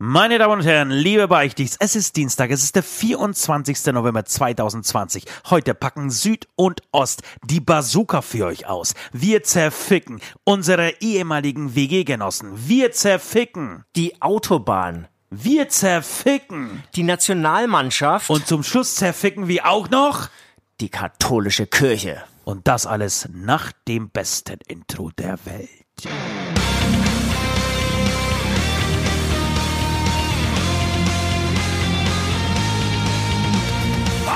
Meine Damen und Herren, liebe Beichtis, es ist Dienstag, es ist der 24. November 2020. Heute packen Süd und Ost die Bazooka für euch aus. Wir zerficken unsere ehemaligen WG-Genossen. Wir zerficken Die Autobahn. Wir zerficken. Die Nationalmannschaft. Und zum Schluss zerficken wir auch noch. die katholische Kirche. Und das alles nach dem besten Intro der Welt.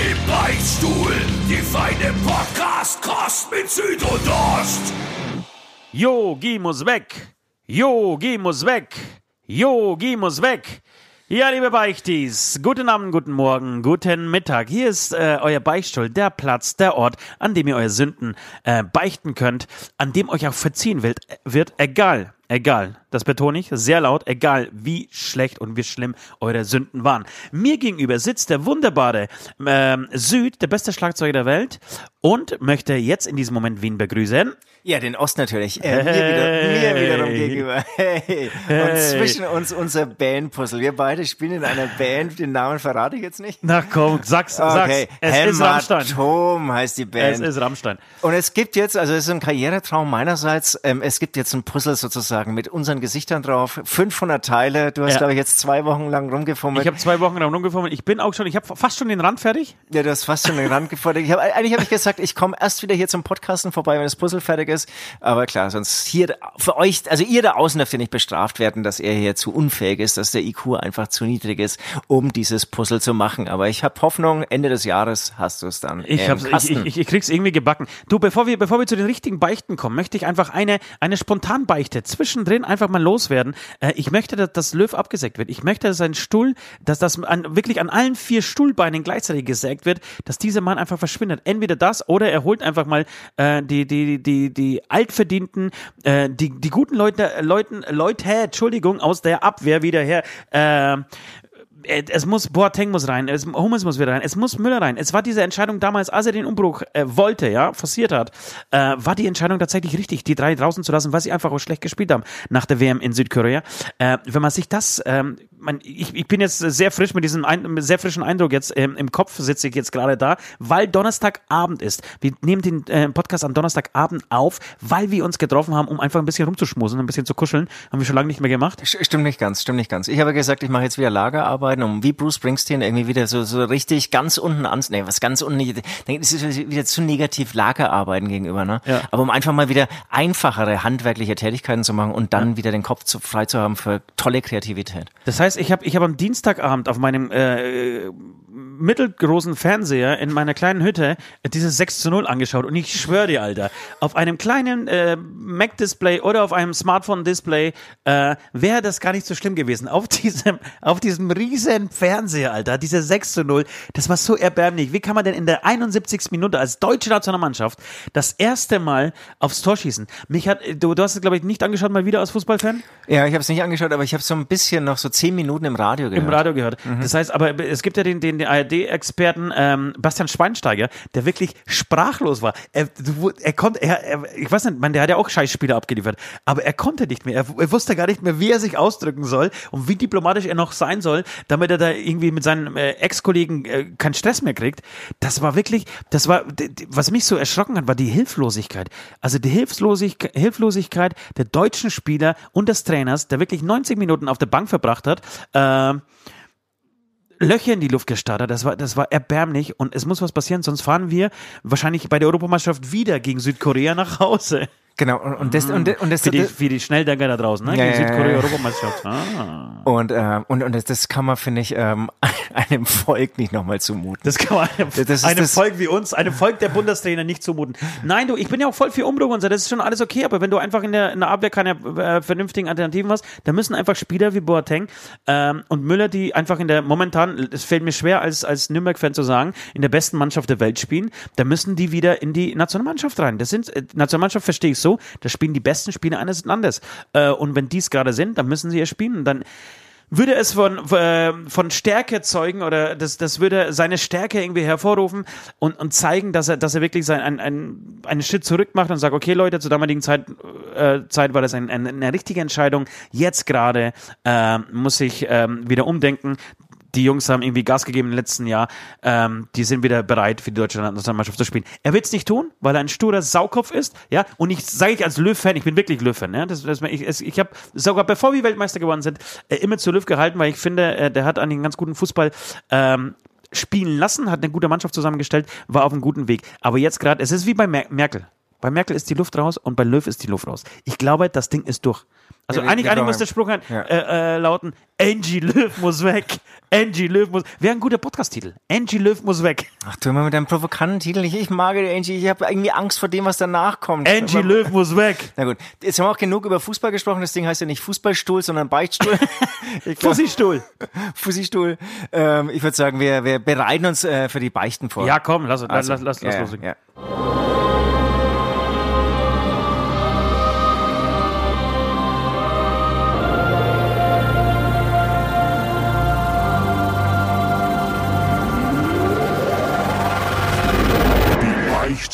Im Beichtstuhl, die feine Podcast-Kost mit Süd und Ost. Yogi muss weg. Yogi muss weg. Yogi muss weg. Ja, liebe Beichtis, guten Abend, guten Morgen, guten Mittag. Hier ist äh, euer Beichtstuhl, der Platz, der Ort, an dem ihr eure Sünden äh, beichten könnt, an dem euch auch verziehen wird, wird egal, egal, das betone ich sehr laut, egal wie schlecht und wie schlimm eure Sünden waren. Mir gegenüber sitzt der wunderbare ähm, Süd, der beste Schlagzeuger der Welt und möchte jetzt in diesem Moment Wien begrüßen. Ja, den Ost natürlich. Äh, mir, wieder, mir wiederum gegenüber. Hey. Und zwischen uns unser Bandpuzzle. Wir beide spielen in einer Band. Den Namen verrate ich jetzt nicht. Na komm, sag's, Okay, sag's. Es ist Rammstein. Hämatom heißt die Band. Es ist Rammstein. Und es gibt jetzt, also es ist ein Karrieretraum meinerseits, ähm, es gibt jetzt ein Puzzle sozusagen mit unseren Gesichtern drauf. 500 Teile. Du hast, Ja. glaube ich, jetzt zwei Wochen lang rumgefummelt. Ich habe zwei Wochen lang rumgefummelt. Ich bin auch schon, ich habe fast schon den Rand fertig. Ja, du hast fast schon den Rand gefordert. Ich hab, eigentlich habe ich gesagt, ich komme erst wieder hier zum Podcasten vorbei, wenn das Puzzle fertig ist. Aber klar, sonst hier für euch, also ihr da außen dürft ihr nicht bestraft werden, dass er hier zu unfähig ist, dass der IQ einfach zu niedrig ist, um dieses Puzzle zu machen. Aber ich habe Hoffnung, Ende des Jahres hast du es dann. Ich, im hab's, ich, ich, ich krieg's irgendwie gebacken. Du, bevor wir, bevor wir zu den richtigen Beichten kommen, möchte ich einfach eine, eine Spontanbeichte zwischendrin einfach mal loswerden. Äh, ich möchte, dass das Löw abgesägt wird. Ich möchte, dass sein Stuhl, dass das an, wirklich an allen vier Stuhlbeinen gleichzeitig gesägt wird, dass dieser Mann einfach verschwindet. Entweder das oder er holt einfach mal äh, die, die, die, die altverdienten, äh, die, die guten Leute, Leuten, Leute, Entschuldigung, aus der Abwehr wieder her. Äh, äh, es muss Boateng muss rein, es, Hummels muss wieder rein, es muss Müller rein. Es war diese Entscheidung damals, als er den Umbruch äh, wollte, ja, forciert hat, äh, war die Entscheidung tatsächlich richtig, die drei draußen zu lassen, weil sie einfach auch schlecht gespielt haben nach der WM in Südkorea. Äh, wenn man sich das, ähm, man, ich, ich bin jetzt sehr frisch mit diesem ein, mit sehr frischen Eindruck jetzt ähm, im Kopf sitze ich jetzt gerade da, weil Donnerstagabend ist. Wir nehmen den äh, Podcast am Donnerstagabend auf, weil wir uns getroffen haben, um einfach ein bisschen rumzuschmusen, ein bisschen zu kuscheln. Haben wir schon lange nicht mehr gemacht. Stimmt nicht ganz, stimmt nicht ganz. Ich habe gesagt, ich mache jetzt wieder Lagerarbeiten, um wie Bruce Springsteen irgendwie wieder so, so richtig ganz unten an, nee, was ganz unten, das ist wieder zu negativ Lagerarbeiten gegenüber, ne? Ja. Aber um einfach mal wieder einfachere handwerkliche Tätigkeiten zu machen und dann wieder den Kopf zu, frei zu haben für tolle Kreativität. Das heißt, ich habe ich hab am Dienstagabend auf meinem äh, mittelgroßen Fernseher in meiner kleinen Hütte dieses 6 zu 0 angeschaut und ich schwöre dir, Alter, auf einem kleinen äh, Mac-Display oder auf einem Smartphone-Display äh, wäre das gar nicht so schlimm gewesen. Auf diesem, auf diesem riesen Fernseher, Alter, diese 6 zu 0, das war so erbärmlich. Wie kann man denn in der 71. Minute als deutsche Nationalmannschaft das erste Mal aufs Tor schießen? Mich hat, du, du hast es, glaube ich, nicht angeschaut, mal wieder als Fußballfan? Ja, ich habe es nicht angeschaut, aber ich habe so ein bisschen noch so zehn Minuten im Radio gehört. Im Radio gehört. Das heißt, aber es gibt ja den, den, den ARD-Experten ähm, Bastian Schweinsteiger, der wirklich sprachlos war. Er, er konnte, er, er, ich weiß nicht, man, der hat ja auch Scheißspiele abgeliefert, aber er konnte nicht mehr. Er, er wusste gar nicht mehr, wie er sich ausdrücken soll und wie diplomatisch er noch sein soll, damit er da irgendwie mit seinen äh, Ex-Kollegen äh, keinen Stress mehr kriegt. Das war wirklich, das war, was mich so erschrocken hat, war die Hilflosigkeit. Also die Hilflosigkeit, Hilflosigkeit der deutschen Spieler und des Trainers, der wirklich 90 Minuten auf der Bank verbracht hat. Ähm, Löcher in die Luft gestartet. Das war, das war erbärmlich und es muss was passieren, sonst fahren wir wahrscheinlich bei der Europameisterschaft wieder gegen Südkorea nach Hause. Genau, und, und das, und, das, Für die, das, für die Schnelldenker da draußen, ne? Ja, Gegen ja, Südkorea. Europameisterschaft. Ah. und, äh, und, und das, das kann man, finde ich, ähm, einem Volk nicht nochmal zumuten. Das kann man einem, Das einem das- Volk wie uns, einem Volk der Bundestrainer nicht zumuten. Nein, du, ich bin ja auch voll für Umbruch und so, das ist schon alles okay, aber wenn du einfach in der, in der Abwehr keine äh, vernünftigen Alternativen hast, dann müssen einfach Spieler wie Boateng ähm, und Müller, die einfach in der momentan, es fällt mir schwer als, als Nürnberg-Fan zu sagen, in der besten Mannschaft der Welt spielen, da müssen die wieder in die Nationalmannschaft rein. Das sind, äh, Nationalmannschaft verstehe ich so, da spielen die besten Spieler eines Landes. Äh, und wenn dies gerade sind, dann müssen sie ja spielen. Dann würde es von, äh, von Stärke zeugen oder das, das würde seine Stärke irgendwie hervorrufen und, und zeigen, dass er, dass er wirklich sein, ein, ein, einen Schritt zurück macht und sagt, okay Leute, zur damaligen Zeit, äh, Zeit war das ein, ein, eine richtige Entscheidung. Jetzt gerade äh, muss ich ähm, wieder umdenken. Die Jungs haben irgendwie Gas gegeben im letzten Jahr. Ähm, die sind wieder bereit, für die deutsche Nationalmannschaft zu spielen. Er wird es nicht tun, weil er ein sturer Saukopf ist. Ja, und ich sage ich als Löw-Fan, ich bin wirklich Löw-Fan. Ja? Das, das, ich ich habe sogar bevor wir Weltmeister geworden sind, äh, immer zu Löw gehalten, weil ich finde, äh, der hat einen ganz guten Fußball. Ähm, spielen lassen, hat eine gute Mannschaft zusammengestellt, war auf einem guten Weg. Aber jetzt gerade, es ist wie bei Mer Merkel. Bei Merkel ist die Luft raus und bei Löw ist die Luft raus. Ich glaube, das Ding ist durch. Also Ja, eigentlich, eigentlich muss der Spruch halt, Ja. äh, äh, lauten, Angie Löw muss weg. Angie Löw muss, wäre ein guter Podcast-Titel. Angie Löw muss weg. Ach, du immer mit deinem provokanten Titel. Ich, ich mag die Angie. Ich habe irgendwie Angst vor dem, was danach kommt. Angie Aber- Löw muss weg. Na gut, jetzt haben wir auch genug über Fußball gesprochen. Das Ding heißt ja nicht Fußballstuhl, sondern Beichtstuhl. Fussistuhl. Fussistuhl. Ähm, ich würde sagen, wir, wir bereiten uns äh, für die Beichten vor. Ja, komm, lass, lass, Also, lass, lass, lass ja, loslegen.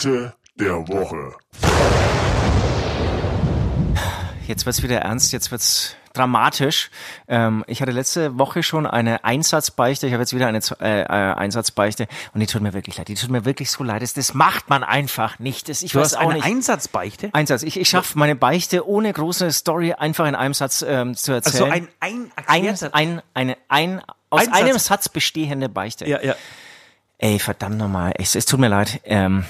Beichte der Woche. Jetzt wird's wieder ernst, jetzt wird's dramatisch. Ähm, ich hatte letzte Woche schon eine Einsatzbeichte, ich habe jetzt wieder eine äh, äh, Einsatzbeichte und die tut mir wirklich leid. Die tut mir wirklich so leid. Das, das macht man einfach nicht. Das, ich Du weiß hast auch eine nicht. Einsatzbeichte? Einsatz. Ich, ich schaffe meine Beichte ohne große Story einfach in einem Satz ähm, zu erzählen. Also ein, ein, ein, ein, eine, ein, aus Ein Satz. einem Satz bestehende Beichte. ja, ja. Ey, verdammt nochmal. Es, es tut mir leid. Ähm,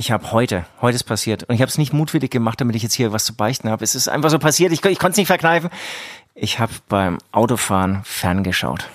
ich habe heute, heute ist passiert. Und ich habe es nicht mutwillig gemacht, damit ich jetzt hier was zu beichten habe. Es ist einfach so passiert. Ich, ich konnte es nicht verkneifen. Ich habe beim Autofahren ferngeschaut.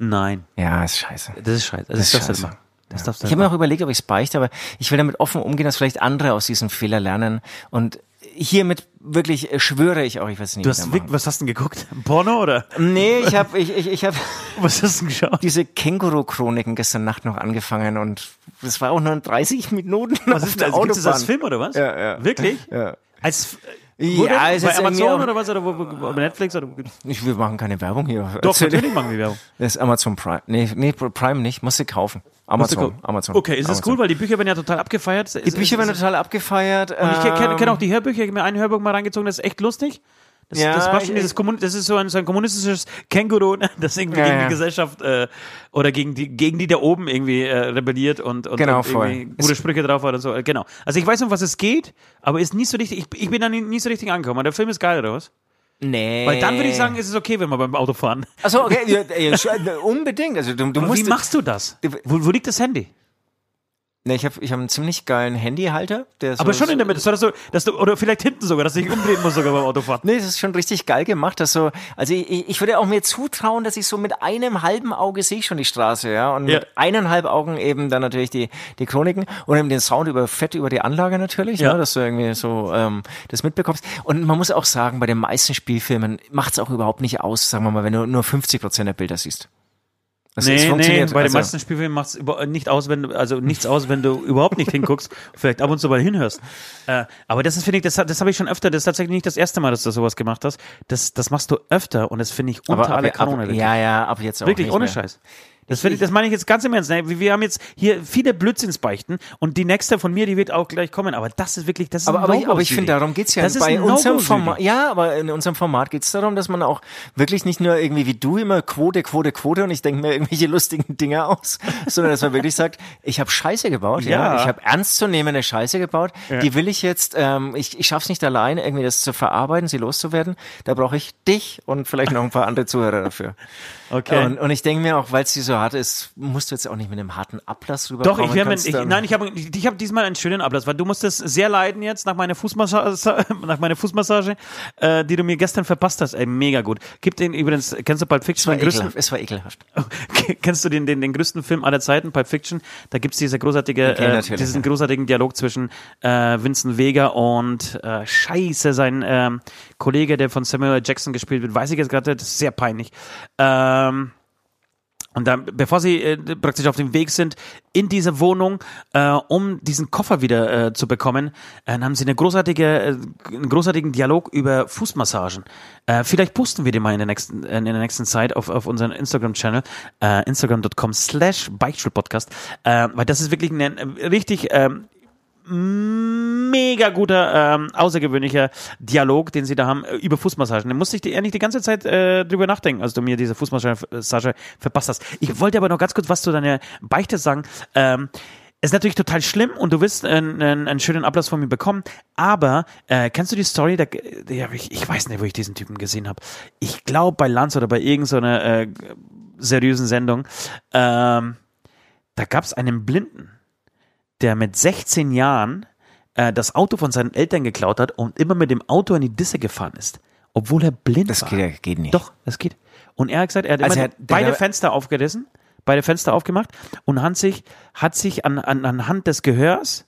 Nein, Ja, ist scheiße. das ist scheiße. Das, ist du nicht scheiße. machen. Das darfst du Ich habe mir auch überlegt, ob ich es beichte, aber ich will damit offen umgehen, dass vielleicht andere aus diesem Fehler lernen. Und hiermit wirklich äh, schwöre ich auch, ich weiß nicht. Du hast, was hast du denn geguckt? Porno oder? Nee, ich habe ich, ich, ich hab Was hast du denn geschaut? diese Känguru-Chroniken gestern Nacht noch angefangen und das war auch nur 30 Minuten Was auf ist der das? Gibt es das als Autobahn. Film oder was? Ja, ja. Wirklich? Ja. Als Ja, ist bei Amazon oder was? Oder wo, wo, wo, bei Netflix? Oder? Ich, wir machen keine Werbung hier. Doch, Erzähl- natürlich machen wir Werbung. Das ist Amazon Prime. Nee, nee, Prime nicht. Musst du kaufen. Amazon. Amazon. Okay, ist das Amazon. cool, weil die Bücher werden ja total abgefeiert. Die Bücher werden total abgefeiert. Und ich kenne kenn ähm, auch die Hörbücher, ich habe mir ein Hörbuch mal reingezogen, das ist echt lustig. Das, Ja, das war schon dieses Kommun das ist so ein, so ein kommunistisches Känguru, ne, das irgendwie Ja, gegen ja. die Gesellschaft äh, oder gegen die, gegen die da oben irgendwie äh, rebelliert und, und, Genau, und voll. irgendwie gute Sprüche drauf hat und so. Äh, Genau. Also ich weiß, um was es geht, aber ist nicht so richtig, ich, ich bin da nie, nie so richtig angekommen. Der Film ist geil, oder was? Nee. Weil dann würde ich sagen, ist es okay, wenn wir beim Auto fahren. Achso, okay, ja, ja, sch- unbedingt. Also du, du musst. wie machst du das? Wo, wo liegt das Handy? Nee, ich habe ich hab einen ziemlich geilen Handyhalter. Der so, Aber schon in der Mitte, so, dass du, dass du, oder vielleicht hinten sogar, dass du dich umdrehen musst sogar beim Autofahren. Nee, das ist schon richtig geil gemacht. Dass so, also ich, ich würde auch mir zutrauen, dass ich so mit einem halben Auge sehe ich schon die Straße, ja. Und Ja. mit eineinhalb Augen eben dann natürlich die, die Chroniken und eben den Sound über fett über die Anlage natürlich, Ja. ne, dass du irgendwie so ähm, das mitbekommst. Und man muss auch sagen, bei den meisten Spielfilmen macht es auch überhaupt nicht aus, sagen wir mal, wenn du nur 50 Prozent der Bilder siehst. Es Nee, nee, funktioniert. bei den Also- meisten Spielfilmen macht es nicht aus, wenn du, also nichts aus, wenn du überhaupt nicht hinguckst, vielleicht ab und zu mal hinhörst. Äh, aber das ist, finde ich, das, das habe ich schon öfter, das ist tatsächlich nicht das erste Mal, dass du sowas gemacht hast. Das, das machst du öfter und das finde ich unter aber alle ab, Kanone. ab, wirklich. ja, ja, ab jetzt auch Wirklich, ohne mehr. Scheiß. Das, finde ich, das meine ich jetzt ganz im Ernst. Ne? Wir haben jetzt hier viele Blödsinnsbeichten und die nächste von mir, die wird auch gleich kommen. Aber das ist wirklich, das ist Aber, ein aber, ich, No-Go, aber ich finde, darum geht's ja. Das ist bei unserem Format. Ja, aber in unserem Format geht's darum, dass man auch wirklich nicht nur irgendwie wie du immer Quote, Quote, Quote und ich denke mir irgendwelche lustigen Dinge aus, sondern dass man wirklich sagt, ich habe Scheiße gebaut, ja. Ja. Ich habe ernstzunehmende Scheiße gebaut. Die will ich jetzt, ähm, ich, ich schaff's nicht allein, irgendwie das zu verarbeiten, sie loszuwerden. Da brauche ich dich und vielleicht noch ein paar andere Zuhörer dafür. Okay. Und, und ich denke mir auch, weil es die so hart ist, musst du jetzt auch nicht mit einem harten Ablass Doch, rüberkommen. ich werde dann- nein, ich habe ich, hab diesmal einen schönen Ablass, weil du musstest sehr leiden jetzt nach meiner Fußmassage, nach meiner Fußmassage, äh, die du mir gestern verpasst hast. Ey, mega gut. Gibt den übrigens, kennst du Pulp es Fiction? war den größten, ekelhaft. Es war ekelhaft. kennst du den, den, den größten Film aller Zeiten, Pulp Fiction? Da gibt's diese großartige, Okay, äh, diesen ja. großartigen Dialog zwischen äh, Vincent Vega und äh, Scheiße, sein ähm, Kollege, der von Samuel. Jackson gespielt wird, weiß ich jetzt gerade, das ist sehr peinlich. Ähm, und dann, bevor sie äh, praktisch auf dem Weg sind in diese Wohnung, äh, um diesen Koffer wieder äh, zu bekommen, äh, dann haben sie eine großartige, äh, einen großartigen Dialog über Fußmassagen. Äh, vielleicht posten wir den mal in der nächsten, in der nächsten Zeit auf, auf unseren Instagram-Channel, instagram.com slash Beichtstuhl-Podcast, äh, weil das ist wirklich ein richtig ähm, mega guter, ähm, außergewöhnlicher Dialog, den sie da haben äh, über Fußmassagen. Da musste ich eigentlich die ganze Zeit äh, drüber nachdenken, als du mir diese Fußmassage verpasst hast. Ich wollte aber noch ganz kurz was zu deiner Beichte sagen. Ähm, ist natürlich total schlimm und du wirst einen, einen, einen schönen Ablass von mir bekommen, aber äh, kennst du die Story? Da, hab ich, ich weiß nicht, wo ich diesen Typen gesehen habe. Ich glaube bei Lanz oder bei irgendeiner äh, seriösen Sendung. Ähm, da gab es einen Blinden, der mit 16 Jahren äh, das Auto von seinen Eltern geklaut hat und immer mit dem Auto in die Disse gefahren ist, obwohl er blind Das war. geht, ja- geht nicht. Doch, das geht. Und er hat gesagt, er hat Also er hat- beide Fenster aufgerissen, beide Fenster aufgemacht und hat sich, hat sich an, an, anhand des Gehörs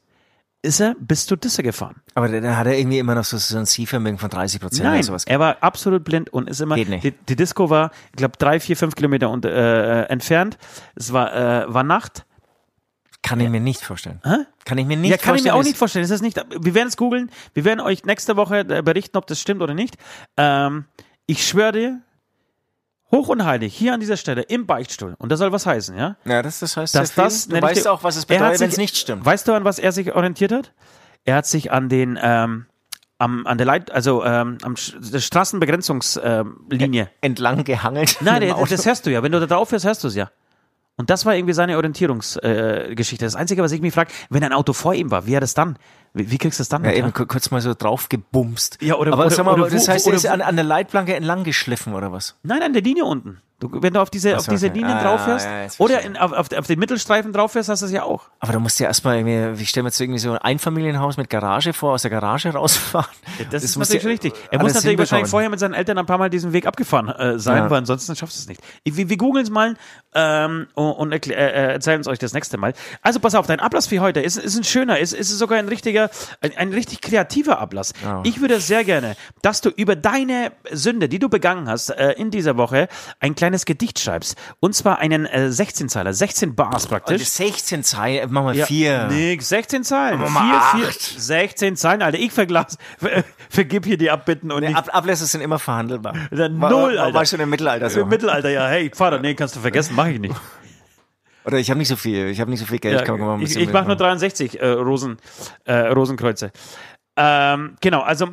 ist er bis zur Disse gefahren. Aber dann hat er irgendwie immer noch so, so ein Zielvermögen von 30 Prozent oder Nein, sowas. er war absolut blind und ist immer. Geht nicht. Die, die Disco war, ich glaube, drei, vier, fünf Kilometer und, äh, entfernt. Es war, äh, war Nacht. Kann ich mir nicht vorstellen. Hä? Kann ich mir nicht ja, kann ich vorstellen. mir auch nicht vorstellen. Ist das nicht, wir werden es googeln. Wir werden euch nächste Woche äh, berichten, ob das stimmt oder nicht. Ähm, ich schwöre dir, hoch und heilig, hier an dieser Stelle, im Beichtstuhl. Und das soll was heißen, ja? Ja, das, das heißt Dass das du weißt richtige- auch, was es bedeutet, wenn es nicht stimmt. Weißt du, an was er sich orientiert hat? Er hat sich an den, ähm, am, an der Leit, also ähm, am der Straßenbegrenzungslinie. Ähm. Entlang gehangelt. Nein, das hörst du ja. Wenn du da drauf fährst, hörst du es ja. Und das war irgendwie seine Orientierungsgeschichte. Äh, das Einzige, was ich mich frage, wenn ein Auto vor ihm war, wie hat es dann? Wie, wie kriegst du es dann? Ja, mit, eben ku- kurz mal so drauf gebumst. Ja, oder- Aber oder- sag mal, oder das heißt, er ist an, an der Leitplanke entlang geschliffen oder was? Nein, an der Linie unten. Du, wenn du auf diese, auf diese okay. Linien Ah, drauf fährst, ja, oder in, auf, auf, auf den Mittelstreifen drauf fährst, hast du es ja auch. Aber da musst du ja erstmal irgendwie, ich stelle mir jetzt irgendwie so ein Einfamilienhaus mit Garage vor, aus der Garage rausfahren. Das, ist musst natürlich du richtig. Er muss natürlich wahrscheinlich vorher mit seinen Eltern ein paar Mal diesen Weg abgefahren äh, sein, Ja. weil ansonsten schaffst du es nicht. Ich- Wir, wir googeln es mal ähm, und, und erklä- äh, erzählen es euch das nächste Mal. Also pass auf, dein Ablass für heute ist, ist ein schöner, ist, ist sogar ein richtiger, ein, ein richtig kreativer Ablass. Ich würde sehr gerne, dass du über deine Sünde, die du begangen hast äh, in dieser Woche, ein kleines Gedicht schreibst. Und zwar einen äh, 16-Zeiler, 16 Bars praktisch. 16 Zeilen, machen wir Ja, vier. Nix, 16 Zeilen. mal Vier, vier, acht. 16 Zeilen, Alter. Ich verglas, ver, vergib hier die Abbitten und Nee, Ab Ablässe sind immer verhandelbar. War- null, Alter. War schon im Mittelalter so. im Mittelalter, ja, hey, Vater, nee, kannst du vergessen, mache ich nicht. Oder ich habe nicht so viel, ich habe nicht so viel Geld. Ja, kann man mal ich ich mache nur mitmachen. 63 äh, Rosen, äh, Rosenkreuze. Ähm, genau, also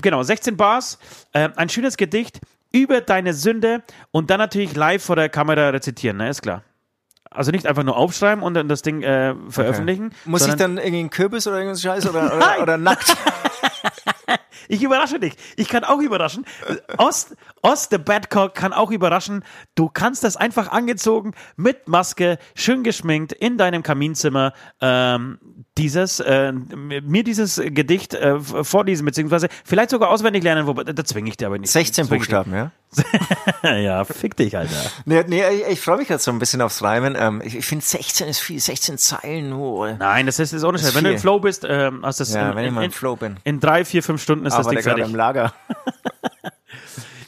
genau, 16 Bars, äh, ein schönes Gedicht über deine Sünde und dann natürlich live vor der Kamera rezitieren, ne, ist klar. Also nicht einfach nur aufschreiben und dann das Ding äh, veröffentlichen. Muss ich dann irgendwie einen Kürbis oder irgendwas Scheiß oder, oder, oder nackt? Ich überrasche dich. Ich kann auch überraschen. Ost, Ost, the Badcock kann auch überraschen. Du kannst das einfach angezogen, mit Maske, schön geschminkt, in deinem Kaminzimmer, ähm, dieses, äh, mir dieses Gedicht äh, vorlesen, beziehungsweise vielleicht sogar auswendig lernen, wobei, da zwinge ich dir aber nicht. 16 Zwing ich dir. Buchstaben, ja? ja, fick dich, Alter. Nee, nee ich, ich freue mich gerade so ein bisschen aufs Reimen. Ähm, ich ich finde 16 ist viel, 16 Zeilen. Oh. Nein, das ist, ist ohne Das Scheiß. Wenn du im viel. Flow bist, ähm, hast du das Ja, in, wenn ich mal im in, Flow bin. in drei, vier, fünf Stunden ist das Aber Ding gerade fertig. im Lager.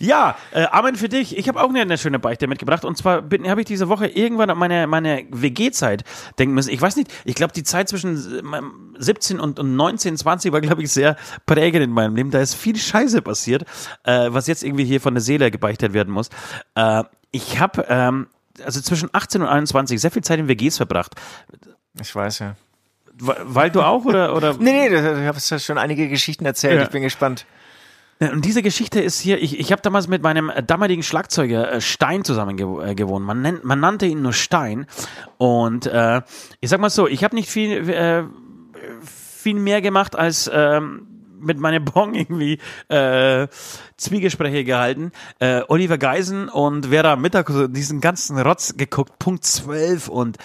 Ja, äh, Amen für dich. Ich habe auch eine, eine schöne Beichte mitgebracht. Und zwar habe ich diese Woche irgendwann an meine, meine WG-Zeit denken müssen. Ich weiß nicht, ich glaube, die Zeit zwischen äh, 17 und, und 19, 20 war, glaube ich, sehr prägend in meinem Leben. Da ist viel Scheiße passiert, äh, was jetzt irgendwie hier von der Seele gebeichtet werden muss. Äh, ich habe ähm, also zwischen 18 und 21 sehr viel Zeit in WGs verbracht. Ich weiß ja. Weil du auch oder oder Nee, nee, du du hast ja schon einige Geschichten erzählt. Ja. Ich bin gespannt. Ja, Und diese Geschichte ist hier, ich, ich habe damals mit meinem äh, damaligen Schlagzeuger äh, Stein zusammen äh, gewohnt. Man, nennt, man nannte ihn nur Stein. Und äh, ich sag mal so, ich habe nicht viel, äh, viel mehr gemacht als ähm, mit meinem Bong irgendwie äh, Zwiegespräche gehalten. Äh, Oliver Geisen und Vera Mittag diesen ganzen Rotz geguckt, Punkt 12 und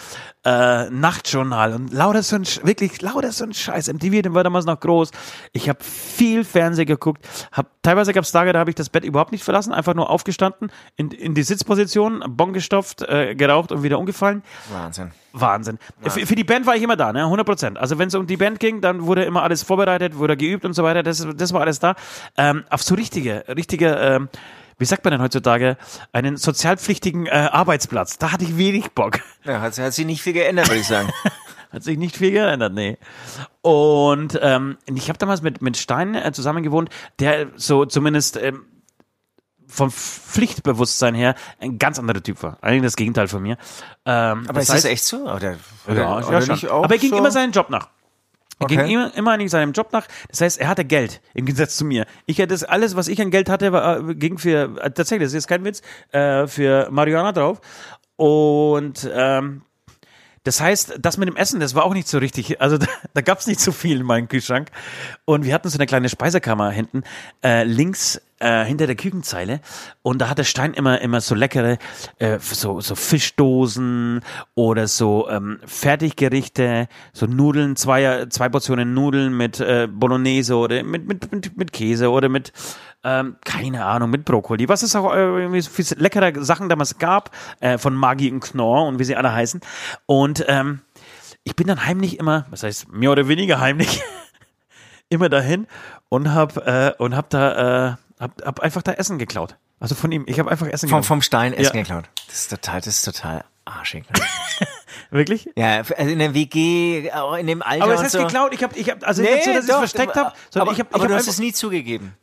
äh, Nachtjournal und lauter so ein, wirklich lauter so ein Scheiß. MTV, den war damals noch groß. Ich habe viel Fernsehen geguckt. Hab, teilweise gab es Tage, da habe ich das Bett überhaupt nicht verlassen, einfach nur aufgestanden, in, in die Sitzposition, Bon gestopft, äh, geraucht und wieder umgefallen. Wahnsinn. Wahnsinn. Für, für die Band war ich immer da, ne? 100 Prozent. Also wenn es um die Band ging, dann wurde immer alles vorbereitet, wurde geübt und so weiter. Das, das war alles da. Ähm, auf so richtige, richtige, ähm, wie sagt man denn heutzutage, einen sozialpflichtigen äh, Arbeitsplatz. Da hatte ich wenig Bock. Ja, hat, hat sich nicht viel geändert, würde ich sagen. Hat sich nicht viel geändert, nee. Und ähm, ich habe damals mit, mit Stein äh, zusammen gewohnt, der so zumindest ähm, vom Pflichtbewusstsein her ein ganz anderer Typ war. Eigentlich das Gegenteil von mir. Ähm, Aber ist das echt so? Oder, oder, ja, oder ja schon. Aber er ging so? immer seinen Job nach. Er ging Okay. immer, immer eigentlich seinem Job nach. Das heißt, er hatte Geld im Gegensatz zu mir. Ich hatte das alles, was ich an Geld hatte, war, äh, ging für äh, tatsächlich, das ist jetzt kein Witz, äh, für Marihuana drauf. Und ähm, das heißt, das mit dem Essen, das war auch nicht so richtig. Also da, da gab es nicht so viel in meinem Kühlschrank. Und wir hatten so eine kleine Speisekammer hinten, äh, links äh, hinter der Küchenzeile. Und da hatte Stein immer immer so leckere, äh, so, so Fischdosen oder so ähm, Fertiggerichte, so Nudeln, zwei, zwei Portionen Nudeln mit äh, Bolognese oder mit, mit, mit, mit Käse oder mit ähm, keine Ahnung, mit Brokkoli, was es auch äh, irgendwie so viele leckere Sachen damals gab, äh, von Maggi und Knorr und wie sie alle heißen. Und ähm, ich bin dann heimlich immer, was heißt mehr oder weniger heimlich, immer dahin und hab, äh, und hab da, äh, hab, hab einfach da Essen geklaut. Also von ihm, ich habe einfach Essen geklaut. vom Stein Essen Ja. geklaut. Das ist total, das ist total arschig. Ne? Wirklich? ja, also in der WG, auch in dem Alter Aber es heißt so. geklaut, ich habe, ich hab, also nicht so, dass ich es versteckt aber- habe, sondern aber, ich habe, aber ich du hab hast einfach, es nie zugegeben.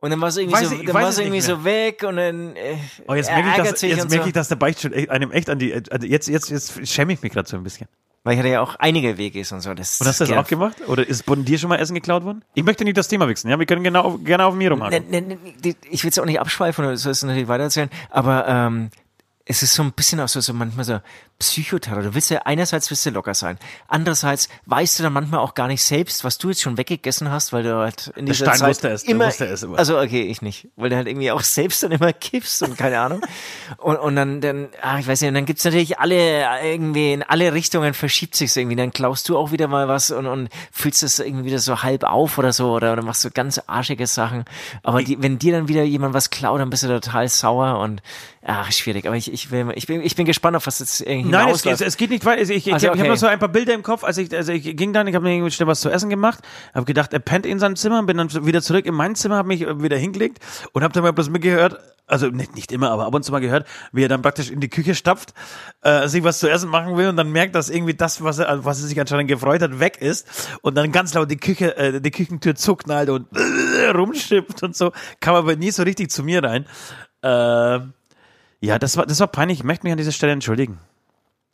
Und dann war es irgendwie so, ich- dann weiß war es es irgendwie so weg und dann äh, Oh, jetzt er merke ich, dass, jetzt merke so. ich, dass der Beichtstuhl echt- einem echt an die, also jetzt, jetzt, jetzt schäme ich mich gerade so ein bisschen. Weil ich hatte ja auch einige WGs und so. Das Und hast du das auch gemacht? Oder ist von dir schon mal Essen geklaut worden? Ich möchte nicht das Thema wechseln, ja? Wir können genau, gerne auf mir rumhaken. Ne, ne, ne, ich will es auch nicht abschweifen oder so es natürlich weitererzählen, aber ähm, es ist so ein bisschen auch so, so manchmal so Psychoterror. Du willst ja einerseits willst du locker sein, andererseits weißt du dann manchmal auch gar nicht selbst, was du jetzt schon weggegessen hast, weil du halt in Der dieser Stein Zeit wusste es, immer, wusste es immer. also okay, ich nicht, weil du halt irgendwie auch selbst dann immer kippst und keine Ahnung. Und, und dann, dann, ah, ich weiß nicht, und dann gibt's natürlich alle irgendwie in alle Richtungen verschiebt sich's irgendwie, dann klaust du auch wieder mal was und, und fühlst es irgendwie wieder so halb auf oder so oder, oder machst so ganz arschige Sachen, aber die, wenn dir dann wieder jemand was klaut, dann bist du total sauer und ach, schwierig, aber ich, ich, will, ich, bin, ich bin gespannt auf was jetzt irgendwie Nein, es, es, es geht nicht weiter. Ich, ich, Also, ich, habe noch so ein paar Bilder im Kopf. Also ich, also ich ging dann, ich habe mir irgendwie schnell was zu essen gemacht, habe gedacht, er pennt in seinem Zimmer, bin dann wieder zurück in mein Zimmer, habe mich wieder hingelegt und habe dann mal bloß mitgehört, also nicht, nicht immer, aber ab und zu mal gehört, wie er dann praktisch in die Küche stapft, äh, sich was zu essen machen will und dann merkt, dass irgendwie das, was er, was er sich anscheinend gefreut hat, weg ist und dann ganz laut die Küche, äh, die Küchentür zuknallt und rumschippt und so, kam aber nie so richtig zu mir rein. Äh, ja, das war, das war peinlich. Ich möchte mich an dieser Stelle entschuldigen.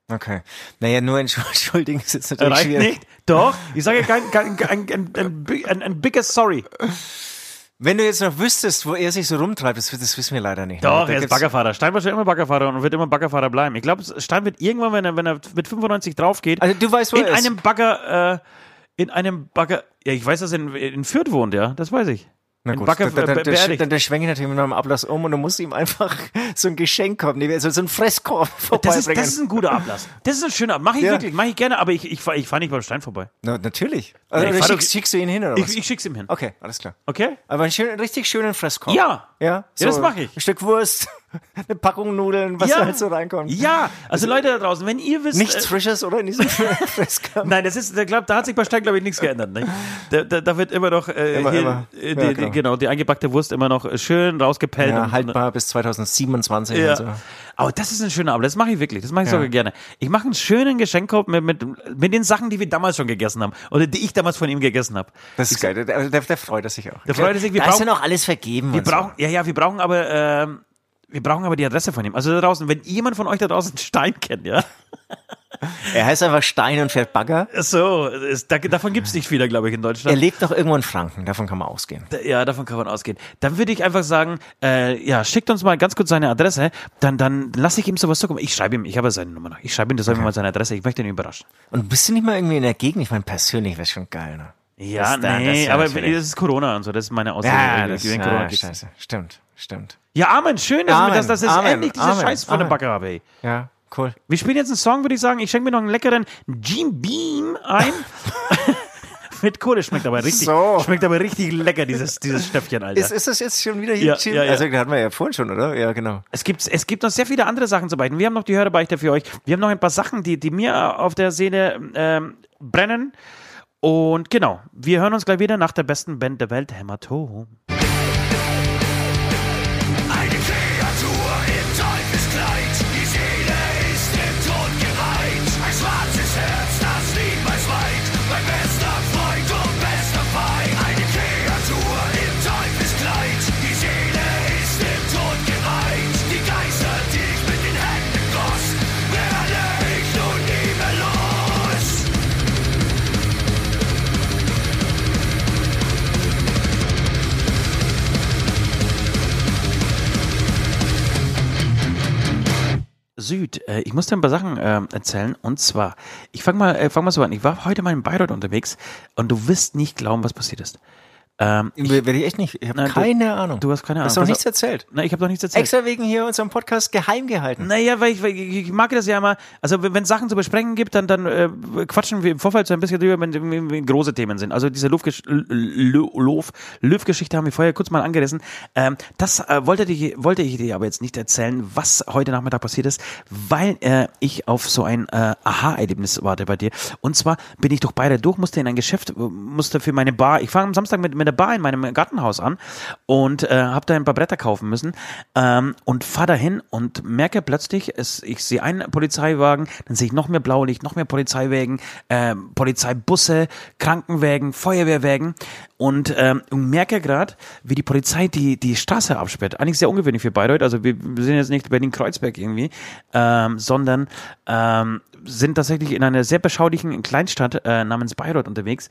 Okay. Naja, nur entschuldigen ist jetzt natürlich Reicht schwierig. nicht? Doch, ich sage kein, kein, ein, ein, ein, ein, ein bigger Sorry. Wenn du jetzt noch wüsstest, wo er sich so rumtreibt, das, das wissen wir leider nicht. ne? Doch, er ist Baggerfahrer. Stein war schon immer Baggerfahrer und wird immer Baggerfahrer bleiben. Ich glaube, Stein wird irgendwann, wenn er, wenn er mit 95 drauf geht, Also du weißt, wo in er ist. einem Bagger, äh, in einem Bagger, ja, ich weiß, dass er in, in Fürth wohnt, ja, das weiß ich. Na gut, Bagger, da, da, äh, da, be- da, beerdigt. da, da schwenke ich natürlich mit meinem Ablass um und du musst ihm einfach so ein Geschenk kommen, also so ein Fresskorb Das ist, vorbeibringen. das ist ein guter Ablass. Das ist ein schöner, mach ich Ja. wirklich, mach ich gerne, aber ich, ich, ich fahre nicht beim Stein vorbei. Na, natürlich. Also, ich schickst, schickst du ihn hin oder was? Ich, ich schick's ihm hin. okay, alles klar. Okay? Aber einen schönen, richtig schönen Fresskorb. Ja. Ja, Ja, das mach ich. Ein Stück Wurst, eine Packung Nudeln, was Ja. da halt so reinkommt. Ja, also Leute da draußen, wenn ihr wisst, Nichts äh, Frisches, oder? In diesem Fresskorb. Nein, das ist, der glaub, da hat sich bei Stein, glaube ich, nichts geändert. Ne? Da, da, da wird immer noch äh, Immer, hier, immer. Äh, Ja, die, genau. genau, die eingebackte Wurst immer noch schön rausgepellt. Ja, und, haltbar bis 2027 Ja. und so. Aber das ist ein schöner Abend, das mache ich wirklich, das mache ich Ja. sogar gerne. Ich mache einen schönen Geschenkkorb mit, mit, mit den Sachen, die wir damals schon gegessen haben oder die ich damals von ihm gegessen habe. Das ist geil. Der, der, der freut er sich auch. Der freut er sich, wir da ist brauchen- ja noch alles vergeben. Wir und so. brauchen, ja, ja, wir brauchen aber, ähm, wir brauchen aber die Adresse von ihm. Also da draußen, wenn jemand von euch da draußen Stein kennt, ja. Er heißt einfach Stein und fährt Bagger. So, ist, da, davon gibt's nicht viele, glaube ich, in Er Deutschland. lebt doch irgendwo in Franken, davon kann man ausgehen. Ja, davon kann man ausgehen. Dann würde ich einfach sagen, äh, ja, schickt uns mal ganz kurz seine Adresse, dann, dann lasse ich ihm sowas zukommen. Ich schreibe ihm, ich habe seine Nummer noch. Ich schreibe ihm das einfach mal seine Adresse, ich möchte ihn überraschen. Und bist du nicht mal irgendwie in der Gegend? Ich meine, persönlich wäre schon geil, ne? Ja, da- nee, das ja aber natürlich- das ist Corona und so, das ist meine Aussage. Ja, das, ja, Corona geht's. scheiße. Stimmt, stimmt. ja, Amen, schön, dass, Amen, dass, dass ich Amen, endlich diese Amen, Scheiß von Amen. Backe habe. Ja, cool. Wir spielen jetzt einen Song, würde ich sagen. Ich schenke mir noch einen leckeren Jim Beam ein. Mit Kohle schmeckt aber richtig, So. schmeckt aber richtig lecker, dieses, dieses Stöpfchen, Alter. Ist, ist das jetzt schon wieder hier? Ja, Jim? ja, ja. Also, hatten wir ja vorhin schon, oder? Ja, genau. Es gibt, es gibt noch sehr viele andere Sachen zu beichten. Wir haben noch die Hörerbeichte für euch. Wir haben noch ein paar Sachen, die, die mir auf der Seele ähm, brennen. Und genau, wir hören uns gleich wieder nach der besten Band der Welt, Hämatom. Süd, äh, ich muss dir ein paar Sachen ähm, erzählen. Und zwar, ich fange mal, äh, fang mal so an. Ich war heute mal in Bayreuth unterwegs und du wirst nicht glauben, was passiert ist. Ähm, ich, Werde ich echt nicht. Ich habe Nein, du- keine Ahnung. du hast keine Du hast Ahnung. doch nichts erzählt. na, ich habe doch nichts erzählt. Extra wegen hier unserem Podcast geheim gehalten. Naja, weil ich, weil ich, ich mag das ja immer, also wenn es Sachen zu besprechen gibt, dann, dann äh, quatschen wir im Vorfeld so ein bisschen drüber, wenn, wenn, wenn große Themen sind. Also diese Luftgesch- L- L- Lof- Löw-Geschichte haben wir vorher kurz mal angerissen. Ähm, das äh, wollte, die, wollte ich dir aber jetzt nicht erzählen, was heute Nachmittag passiert ist, weil äh, ich auf so ein äh, Aha-Erlebnis warte bei dir. Und zwar bin ich durch Bayern durch, musste in ein Geschäft, musste für meine Bar, ich fange am Samstag mit, mit der Bar in meinem Gartenhaus an und äh, habe da ein paar Bretter kaufen müssen ähm, und fahre dahin und merke plötzlich, es, ich sehe einen Polizeiwagen, dann sehe ich noch mehr Blaulicht, noch mehr Polizeiwagen, ähm, Polizeibusse, Krankenwägen, Feuerwehrwägen und, ähm, merke gerade, wie die Polizei die, die Straße absperrt. Eigentlich sehr ungewöhnlich für Bayreuth, also wir, wir sind jetzt nicht Berlin-Kreuzberg irgendwie, ähm, sondern ähm, sind tatsächlich in einer sehr beschaulichen Kleinstadt äh, namens Bayreuth unterwegs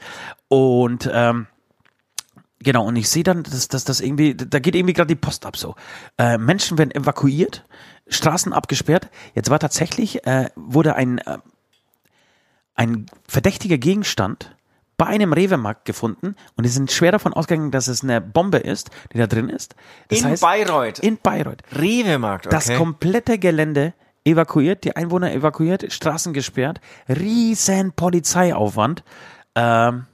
und ähm, Genau, und ich sehe dann, dass, dass das irgendwie, da geht irgendwie gerade die Post ab so. Äh, Menschen werden evakuiert, Straßen abgesperrt. Jetzt war tatsächlich, äh, wurde ein, äh, ein verdächtiger Gegenstand bei einem Rewe-Markt gefunden und die sind schwer davon ausgegangen, dass es eine Bombe ist, die da drin ist. Das In Bayreuth. In Bayreuth. Rewe-Markt, okay. Das komplette Gelände evakuiert, die Einwohner evakuiert, Straßen gesperrt, riesen Polizeiaufwand. Ähm,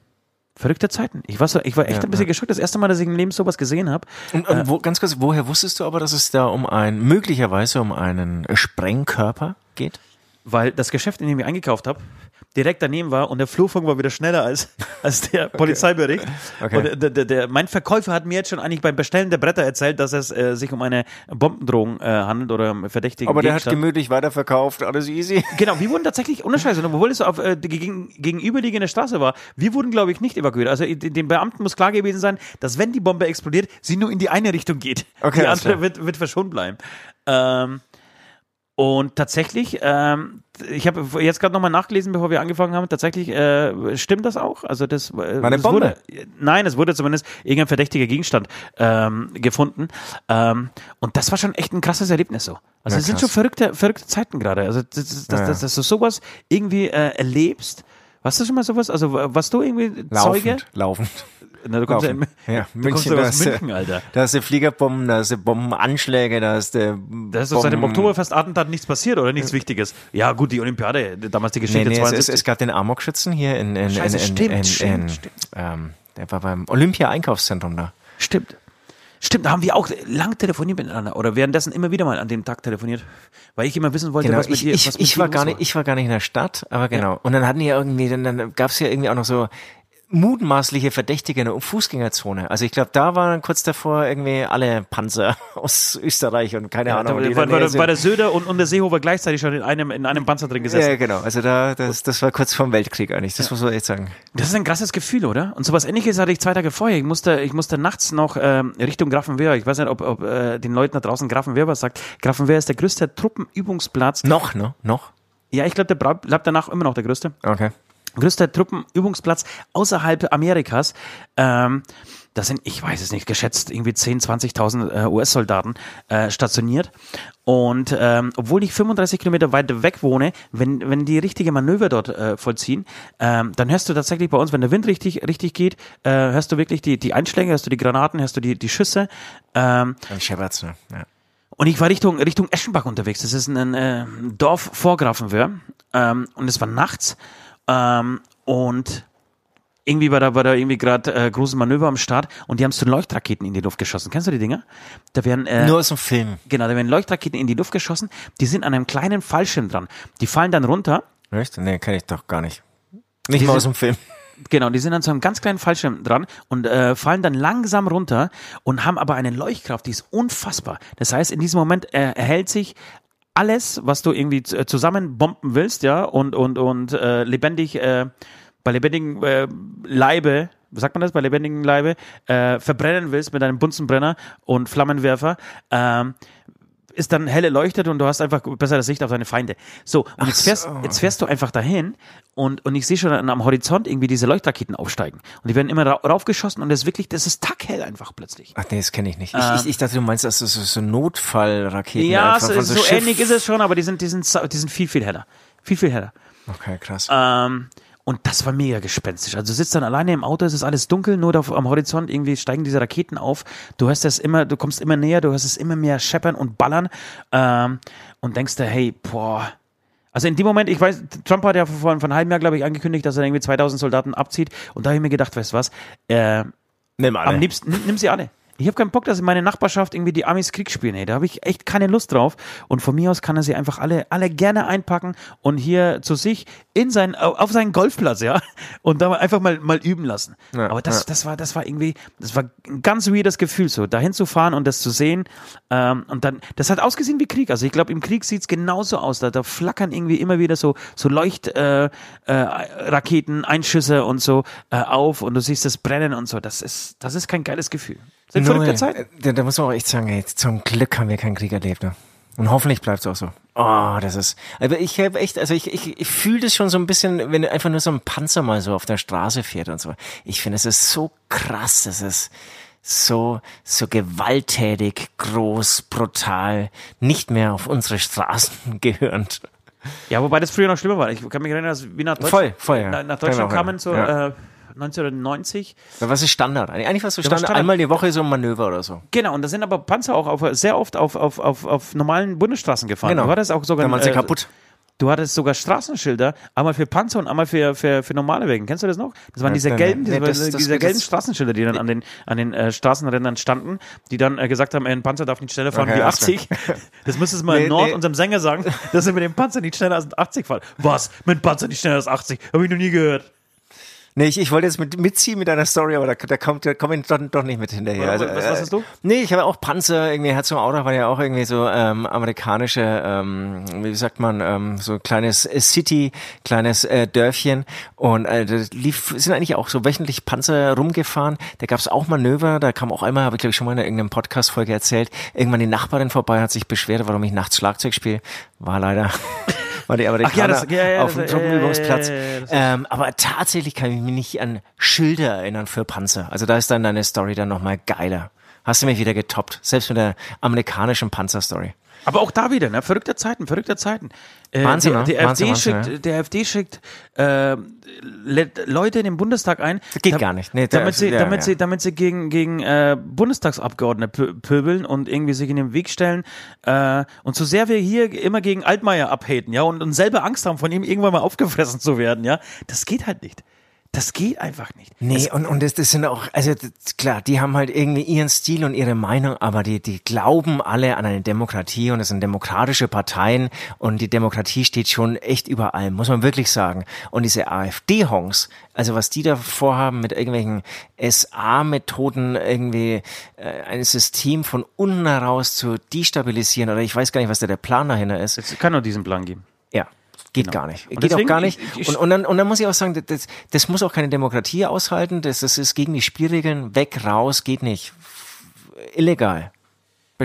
verrückte Zeiten. Ich war, so, ich war echt Ja, ein bisschen ja. geschockt. Das erste Mal, dass ich im Leben sowas gesehen habe. Und, und wo, ganz kurz, woher wusstest du aber, dass es da um ein, möglicherweise um einen Sprengkörper geht? weil das Geschäft, in dem ich eingekauft habe, direkt daneben war und der Flurfunk war wieder schneller als, als der Polizeibericht. Okay. Und der, der, der, mein Verkäufer hat mir jetzt schon eigentlich beim Bestellen der Bretter erzählt, dass es äh, sich um eine Bombendrohung äh, handelt oder um verdächtigen Aber der hat gemütlich weiterverkauft, alles easy. Genau, wir wurden tatsächlich unscheiße, obwohl es auf äh, gegen, gegenüberliegende Straße war. Wir wurden, glaube ich, nicht evakuiert. Also den Beamten muss klar gewesen sein, dass wenn die Bombe explodiert, sie nur in die eine Richtung geht. Okay, die andere wird, wird verschont bleiben. Ähm, und tatsächlich, ähm, ich habe jetzt gerade nochmal nachgelesen, bevor wir angefangen haben, tatsächlich äh, stimmt das auch. Also das äh, eine es Bombe? Wurde, nein, es wurde zumindest irgendein verdächtiger Gegenstand ähm, gefunden. Ähm, und das war schon echt ein krasses Erlebnis so. Also Ja, es sind krass. schon verrückte, verrückte Zeiten gerade. Also das, das, das, Ja, ja. das, dass du sowas irgendwie äh, erlebst. Warst du schon mal sowas? Also was du irgendwie Zeuge? Laufend, laufend. Na, du kommst ja, Laufend. in, Ja, du kommst München, ja aus ist der- München, Alter. Da ist der Fliegerbomben, da ist der Bombenanschläge, da ist der. Da ist doch seit dem Oktoberfest-Attentat nichts passiert oder nichts Wichtiges. Ja, gut, die Olympiade, damals die Nee, Geschichte nee, es, es, 72. es gab den Amokschützen hier in, in, Scheiße, in, in, stimmt, in, stimmt, stimmt. Ähm, der war beim Olympia-Einkaufszentrum da. Stimmt. Stimmt, da haben wir auch lang telefoniert miteinander oder währenddessen immer wieder mal an dem Tag telefoniert, weil ich immer wissen wollte, Genau, was mit ich, dir ich, was mit ich, dir war gar nicht, ich war gar nicht in der Stadt, aber genau. Und dann hatten die ja irgendwie, dann, dann gab es ja irgendwie auch noch so mutmaßliche Verdächtige in der Fußgängerzone. Also ich glaube, da waren kurz davor irgendwie alle Panzer aus Österreich und keine Ja, Ahnung. da, war, der war, war der Söder und, und der Seehofer gleichzeitig schon in einem, in einem Panzer drin gesessen. ja, genau. Also da, das, das war kurz vorm Weltkrieg eigentlich. Das muss man echt sagen. Das ist ein krasses Gefühl, oder? Und sowas ähnliches hatte ich zwei Tage vorher. Ich musste, ich musste nachts noch ähm, Richtung Grafenwehr. Ich weiß nicht, ob, ob äh, den Leuten da draußen Grafenwehr was sagt. Grafenwehr ist der größte Truppenübungsplatz. Noch, ne? Noch? Ja, ich glaube, der bleibt danach immer noch der größte. Okay. Größter Truppenübungsplatz außerhalb Amerikas. Ähm, das sind, ich weiß es nicht, geschätzt irgendwie 10, 20.000 äh, US-Soldaten äh, stationiert. Und ähm, obwohl ich 35 Kilometer weit weg wohne, wenn, wenn die richtige Manöver dort äh, vollziehen, ähm, dann hörst du tatsächlich bei uns, wenn der Wind richtig, richtig geht, äh, hörst du wirklich die, die Einschläge, hörst du die Granaten, hörst du die, die Schüsse. Ähm, Dann scheppert's, ne? Ja. und ich war Richtung, Richtung Eschenbach unterwegs. Das ist ein äh, Dorf vor Grafenwöhr. Ähm, und es war nachts. Ähm, und irgendwie war da, war da irgendwie gerade äh, großes Manöver am Start und die haben so Leuchtraketen in die Luft geschossen. Kennst du die Dinger? Da werden äh, Nur aus dem Film. genau, da werden Leuchtraketen in die Luft geschossen. Die sind an einem kleinen Fallschirm dran. Die fallen dann runter. Echt? Nee, kenne ich doch gar nicht. Nicht Die mal sind- aus dem Film. Genau, die sind an so einem ganz kleinen Fallschirm dran und äh, fallen dann langsam runter und haben aber eine Leuchtkraft, die ist unfassbar. Das heißt, in diesem Moment äh, erhält sich alles, was du irgendwie äh, zusammenbomben willst, ja, und und und äh, lebendig äh, bei lebendigen äh, Leibe, wie sagt man das, bei lebendigen Leibe äh, verbrennen willst mit einem Bunsenbrenner und Flammenwerfer. Ähm, ist dann helle leuchtet und du hast einfach bessere Sicht auf deine Feinde. So, und jetzt fährst, jetzt fährst du einfach dahin und, und ich sehe schon am Horizont irgendwie diese Leuchtraketen aufsteigen. Und die werden immer ra raufgeschossen und das ist wirklich, das ist tackhell einfach plötzlich. Ach nee, das kenne ich nicht. Ich, ich, ich dachte, du meinst, das ist so, so Notfallraketen. Ähm. Ja, einfach so, so, Schiff. ähnlich ist es schon, aber die sind, die sind, die sind viel, viel heller. Viel, viel heller. Okay, krass. Ähm, und das war mega gespenstisch. Also du sitzt dann alleine im Auto, es ist alles dunkel, nur da am Horizont irgendwie steigen diese Raketen auf. Du hörst das immer, du kommst immer näher, du hörst es immer mehr scheppern und ballern ähm, und denkst dir, hey, boah. Also in dem Moment, ich weiß, Trump hat ja vor, vor einem halben Jahr, glaube ich, angekündigt, dass er irgendwie 2000 Soldaten abzieht. Und da habe ich mir gedacht, weißt du was, äh, Nimm alle. am liebsten, nimm, nimm sie alle. Ich habe keinen Bock, dass in meiner Nachbarschaft irgendwie die Amis Krieg spielen. Ey. Da habe ich echt keine Lust drauf. Und von mir aus kann er sie einfach alle, alle gerne einpacken und hier zu sich in sein, auf seinen Golfplatz, ja, und da einfach mal, mal üben lassen. Ja, Aber das, ja. das war, das war irgendwie, das war ein ganz weirdes Gefühl, so dahin zu fahren und das zu sehen. Ähm, und dann, das hat ausgesehen wie Krieg. Also ich glaube, im Krieg sieht's genauso aus. Da, da flackern irgendwie immer wieder so, so Leuchtraketen, äh, äh, Raketen, Einschüsse und so äh, auf und du siehst das brennen und so. Das ist, das ist kein geiles Gefühl. Sind verrückte. Zeiten. Äh, Da, da muss man auch echt sagen, ey, zum Glück haben wir keinen Krieg erlebt. Ne? Und hoffentlich bleibt es auch so. Oh, das ist. Aber ich habe echt, also ich, ich, ich fühle das schon so ein bisschen, wenn einfach nur so ein Panzer mal so auf der Straße fährt und so. Ich finde, es ist so krass, das ist so, so gewalttätig, groß, brutal, nicht mehr auf unsere Straßen gehörend. Ja, wobei das früher noch schlimmer war. Ich kann mich erinnern, dass wir nach Deutschland, Voll, voll, ja. nach, Deutschland kamen, so erinnern. äh, 1990. Was ist Standard? Eigentlich was so Ja, aber Standard, Standard- einmal die Woche so ein Manöver oder so. Genau, und da sind aber Panzer auch auf, sehr oft auf, auf, auf, auf normalen Bundesstraßen gefahren. Genau. Du hattest auch sogar waren sie äh, kaputt. Du hattest sogar Straßenschilder, einmal für Panzer und einmal für, für, für normale Wegen. Kennst du das noch? Das waren diese gelben, diese, Nee, das- das- diese das- gelben Straßenschilder, die dann an den, an den äh, Straßenrändern standen, die dann äh, gesagt haben, ey, ein Panzer darf nicht schneller fahren Okay, wie alles 80. Das müsstest du mal Nee, im Nord nee. unserem Sänger sagen, dass er mit dem Panzer nicht schneller als 80 fahren. Was? Mit dem Panzer nicht schneller als 80? Habe ich noch nie gehört. Nee, ich, ich wollte jetzt mit, mitziehen mit einer Story, aber da, da kommt, da komme ich doch, doch nicht mit hinterher. Was- was- was hast du? Nee, ich habe auch Panzer, irgendwie Herz zum Auto war ja auch irgendwie so ähm, amerikanische, ähm, wie sagt man, ähm, so kleines äh, City, kleines äh, Dörfchen und äh, da lief, sind eigentlich auch so wöchentlich Panzer rumgefahren. Da gab es auch Manöver, da kam auch einmal, habe ich glaube ich schon mal in irgendeinem Podcast-Folge erzählt, irgendwann die Nachbarin vorbei, hat sich beschwert, warum ich nachts Schlagzeug spiele. War leider... War die Amerikaner das- ja, ja, auf dem ja, ja, Truppenübungsplatz. ja, ja, Ähm, aber tatsächlich kann ich mich nicht an Schilder erinnern für Panzer. Also da ist dann deine Story dann nochmal geiler. Hast du mich wieder getoppt. Selbst mit der amerikanischen Panzerstory. Aber auch da wieder, ne? Verrückte Zeiten, verrückte Zeiten. Äh, Wahnsinn, die, ne? die Wahnsinn, AfD Wahnsinn, schickt, ja. Der AfD schickt äh, le- Leute in den Bundestag ein. Das geht da- gar nicht. Nee, damit sie, ja, damit ja. sie, damit sie gegen, gegen äh, Bundestagsabgeordnete pö pöbeln und irgendwie sich in den Weg stellen. Äh, und so sehr wir hier immer gegen Altmaier abhaten, ja, und, und selber Angst haben, von ihm irgendwann mal aufgefressen zu werden, ja, das geht halt nicht. Das geht einfach nicht. Nee, und, und das, das sind auch, also das, klar, die haben halt irgendwie ihren Stil und ihre Meinung, aber die, die glauben alle an eine Demokratie und es sind demokratische Parteien und die Demokratie steht schon echt über allem, muss man wirklich sagen. Und diese AfD-Hongs, also was die da vorhaben mit irgendwelchen SA-Methoden, irgendwie äh, ein System von unten heraus zu destabilisieren oder ich weiß gar nicht, was da der Plan dahinter ist. Es kann nur diesen Plan geben. Ja, geht gar nicht. Und geht auch gar nicht. ich- ich- und, und, dann, und dann muss ich auch sagen, das, das muss auch keine Demokratie aushalten. Das, das ist gegen die Spielregeln. Weg, raus, geht nicht. Illegal.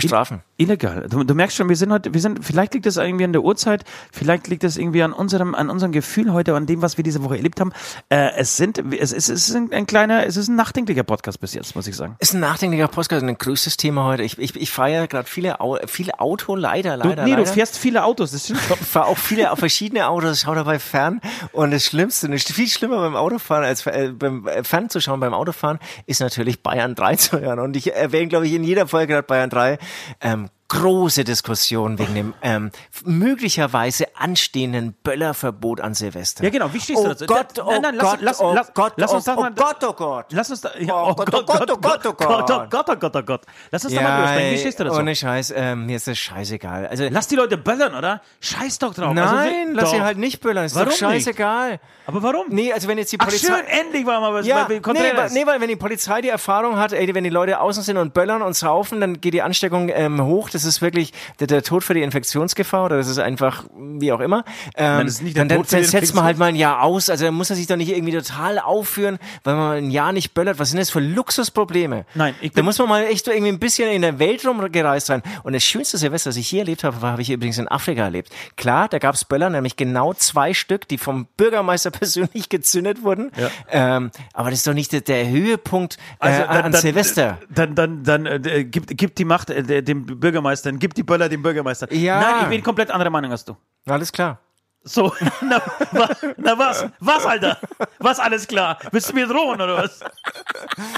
Bestrafen. Illegal. Du, du merkst schon, wir sind heute, wir sind, vielleicht liegt das irgendwie an der Uhrzeit, vielleicht liegt das irgendwie an unserem, an unserem Gefühl heute, an dem, was wir diese Woche erlebt haben. Äh, es sind, es ist, es ist ein, ein kleiner, es ist ein nachdenklicher Podcast bis jetzt, muss ich sagen. Ist ein nachdenklicher Podcast, ein größtes Thema heute. Ich, ich, ich fahre ja gerade viele, Au- viele Auto, leider, Du, leider, nee, leider. du fährst viele Autos, das stimmt. Ich fahre auch viele verschiedene Autos, schau dabei fern. Und das Schlimmste, das viel schlimmer beim Autofahren als äh, beim äh, Fernzuschauen beim Autofahren, ist natürlich Bayern 3 zu hören. Und ich erwähne, glaube ich, in jeder Folge gerade Bayern 3. Ähm, große Diskussion wegen dem ähm, möglicherweise anstehenden Böllerverbot an Silvester. Ja, genau. Wie stehst du oh dazu? Gott, oh nein, Gott, lass- oh lass- Gott, lass uns oh, mal- oh Gott, oh Gott. Lass uns da, ja, Oh Gott, oh Gott, oh Gott, oh Gott. Gott, oh Gott, oh Gott, oh Lass uns da mal drüber sprechen. Wie stehst du dazu? Ohne Scheiß, ähm, mir ist das scheißegal. Also, Lass die Leute böllern, oder? Scheiß doch drauf. Also, nein, lass doch. sie halt nicht böllern. Ist Warum doch nicht? scheißegal. Aber warum? Nee, also wenn jetzt die Ach Polizei... schön, endlich war mal was Ja, nee, weil, nee, weil wenn die Polizei die Erfahrung hat, ey, wenn die Leute außen sind und böllern und saufen, dann geht die Ansteckung ähm, hoch. Das ist wirklich der, der Tod für die Infektionsgefahr oder das ist einfach, wie auch immer. Ähm, das ist nicht der dann dann Tod setzt man halt mal ein Jahr aus. Also dann muss er sich doch nicht irgendwie total aufführen, weil man mal ein Jahr nicht böllert. Was sind das für Luxusprobleme? Nein, ich Da muss man mal echt irgendwie ein bisschen in der Welt rumgereist sein. Und das schönste Silvester, das ich hier erlebt habe, war, habe ich übrigens in Afrika erlebt. Klar, da gab's Böller, nämlich genau zwei Stück, die vom Bürgermeister persönlich gezündet wurden. Ja. Ähm, aber das ist doch nicht der, der Höhepunkt äh, Also, an Silvester. Dann, dann, dann äh, gibt, gibt die Macht äh, dem Bürgermeister, gibt die Böller dem Bürgermeister. Ja. Nein, ich bin komplett anderer Meinung als du. Alles klar. So, na, wa, na was? Was, Alter? Was alles klar? Willst du mir drohen oder was?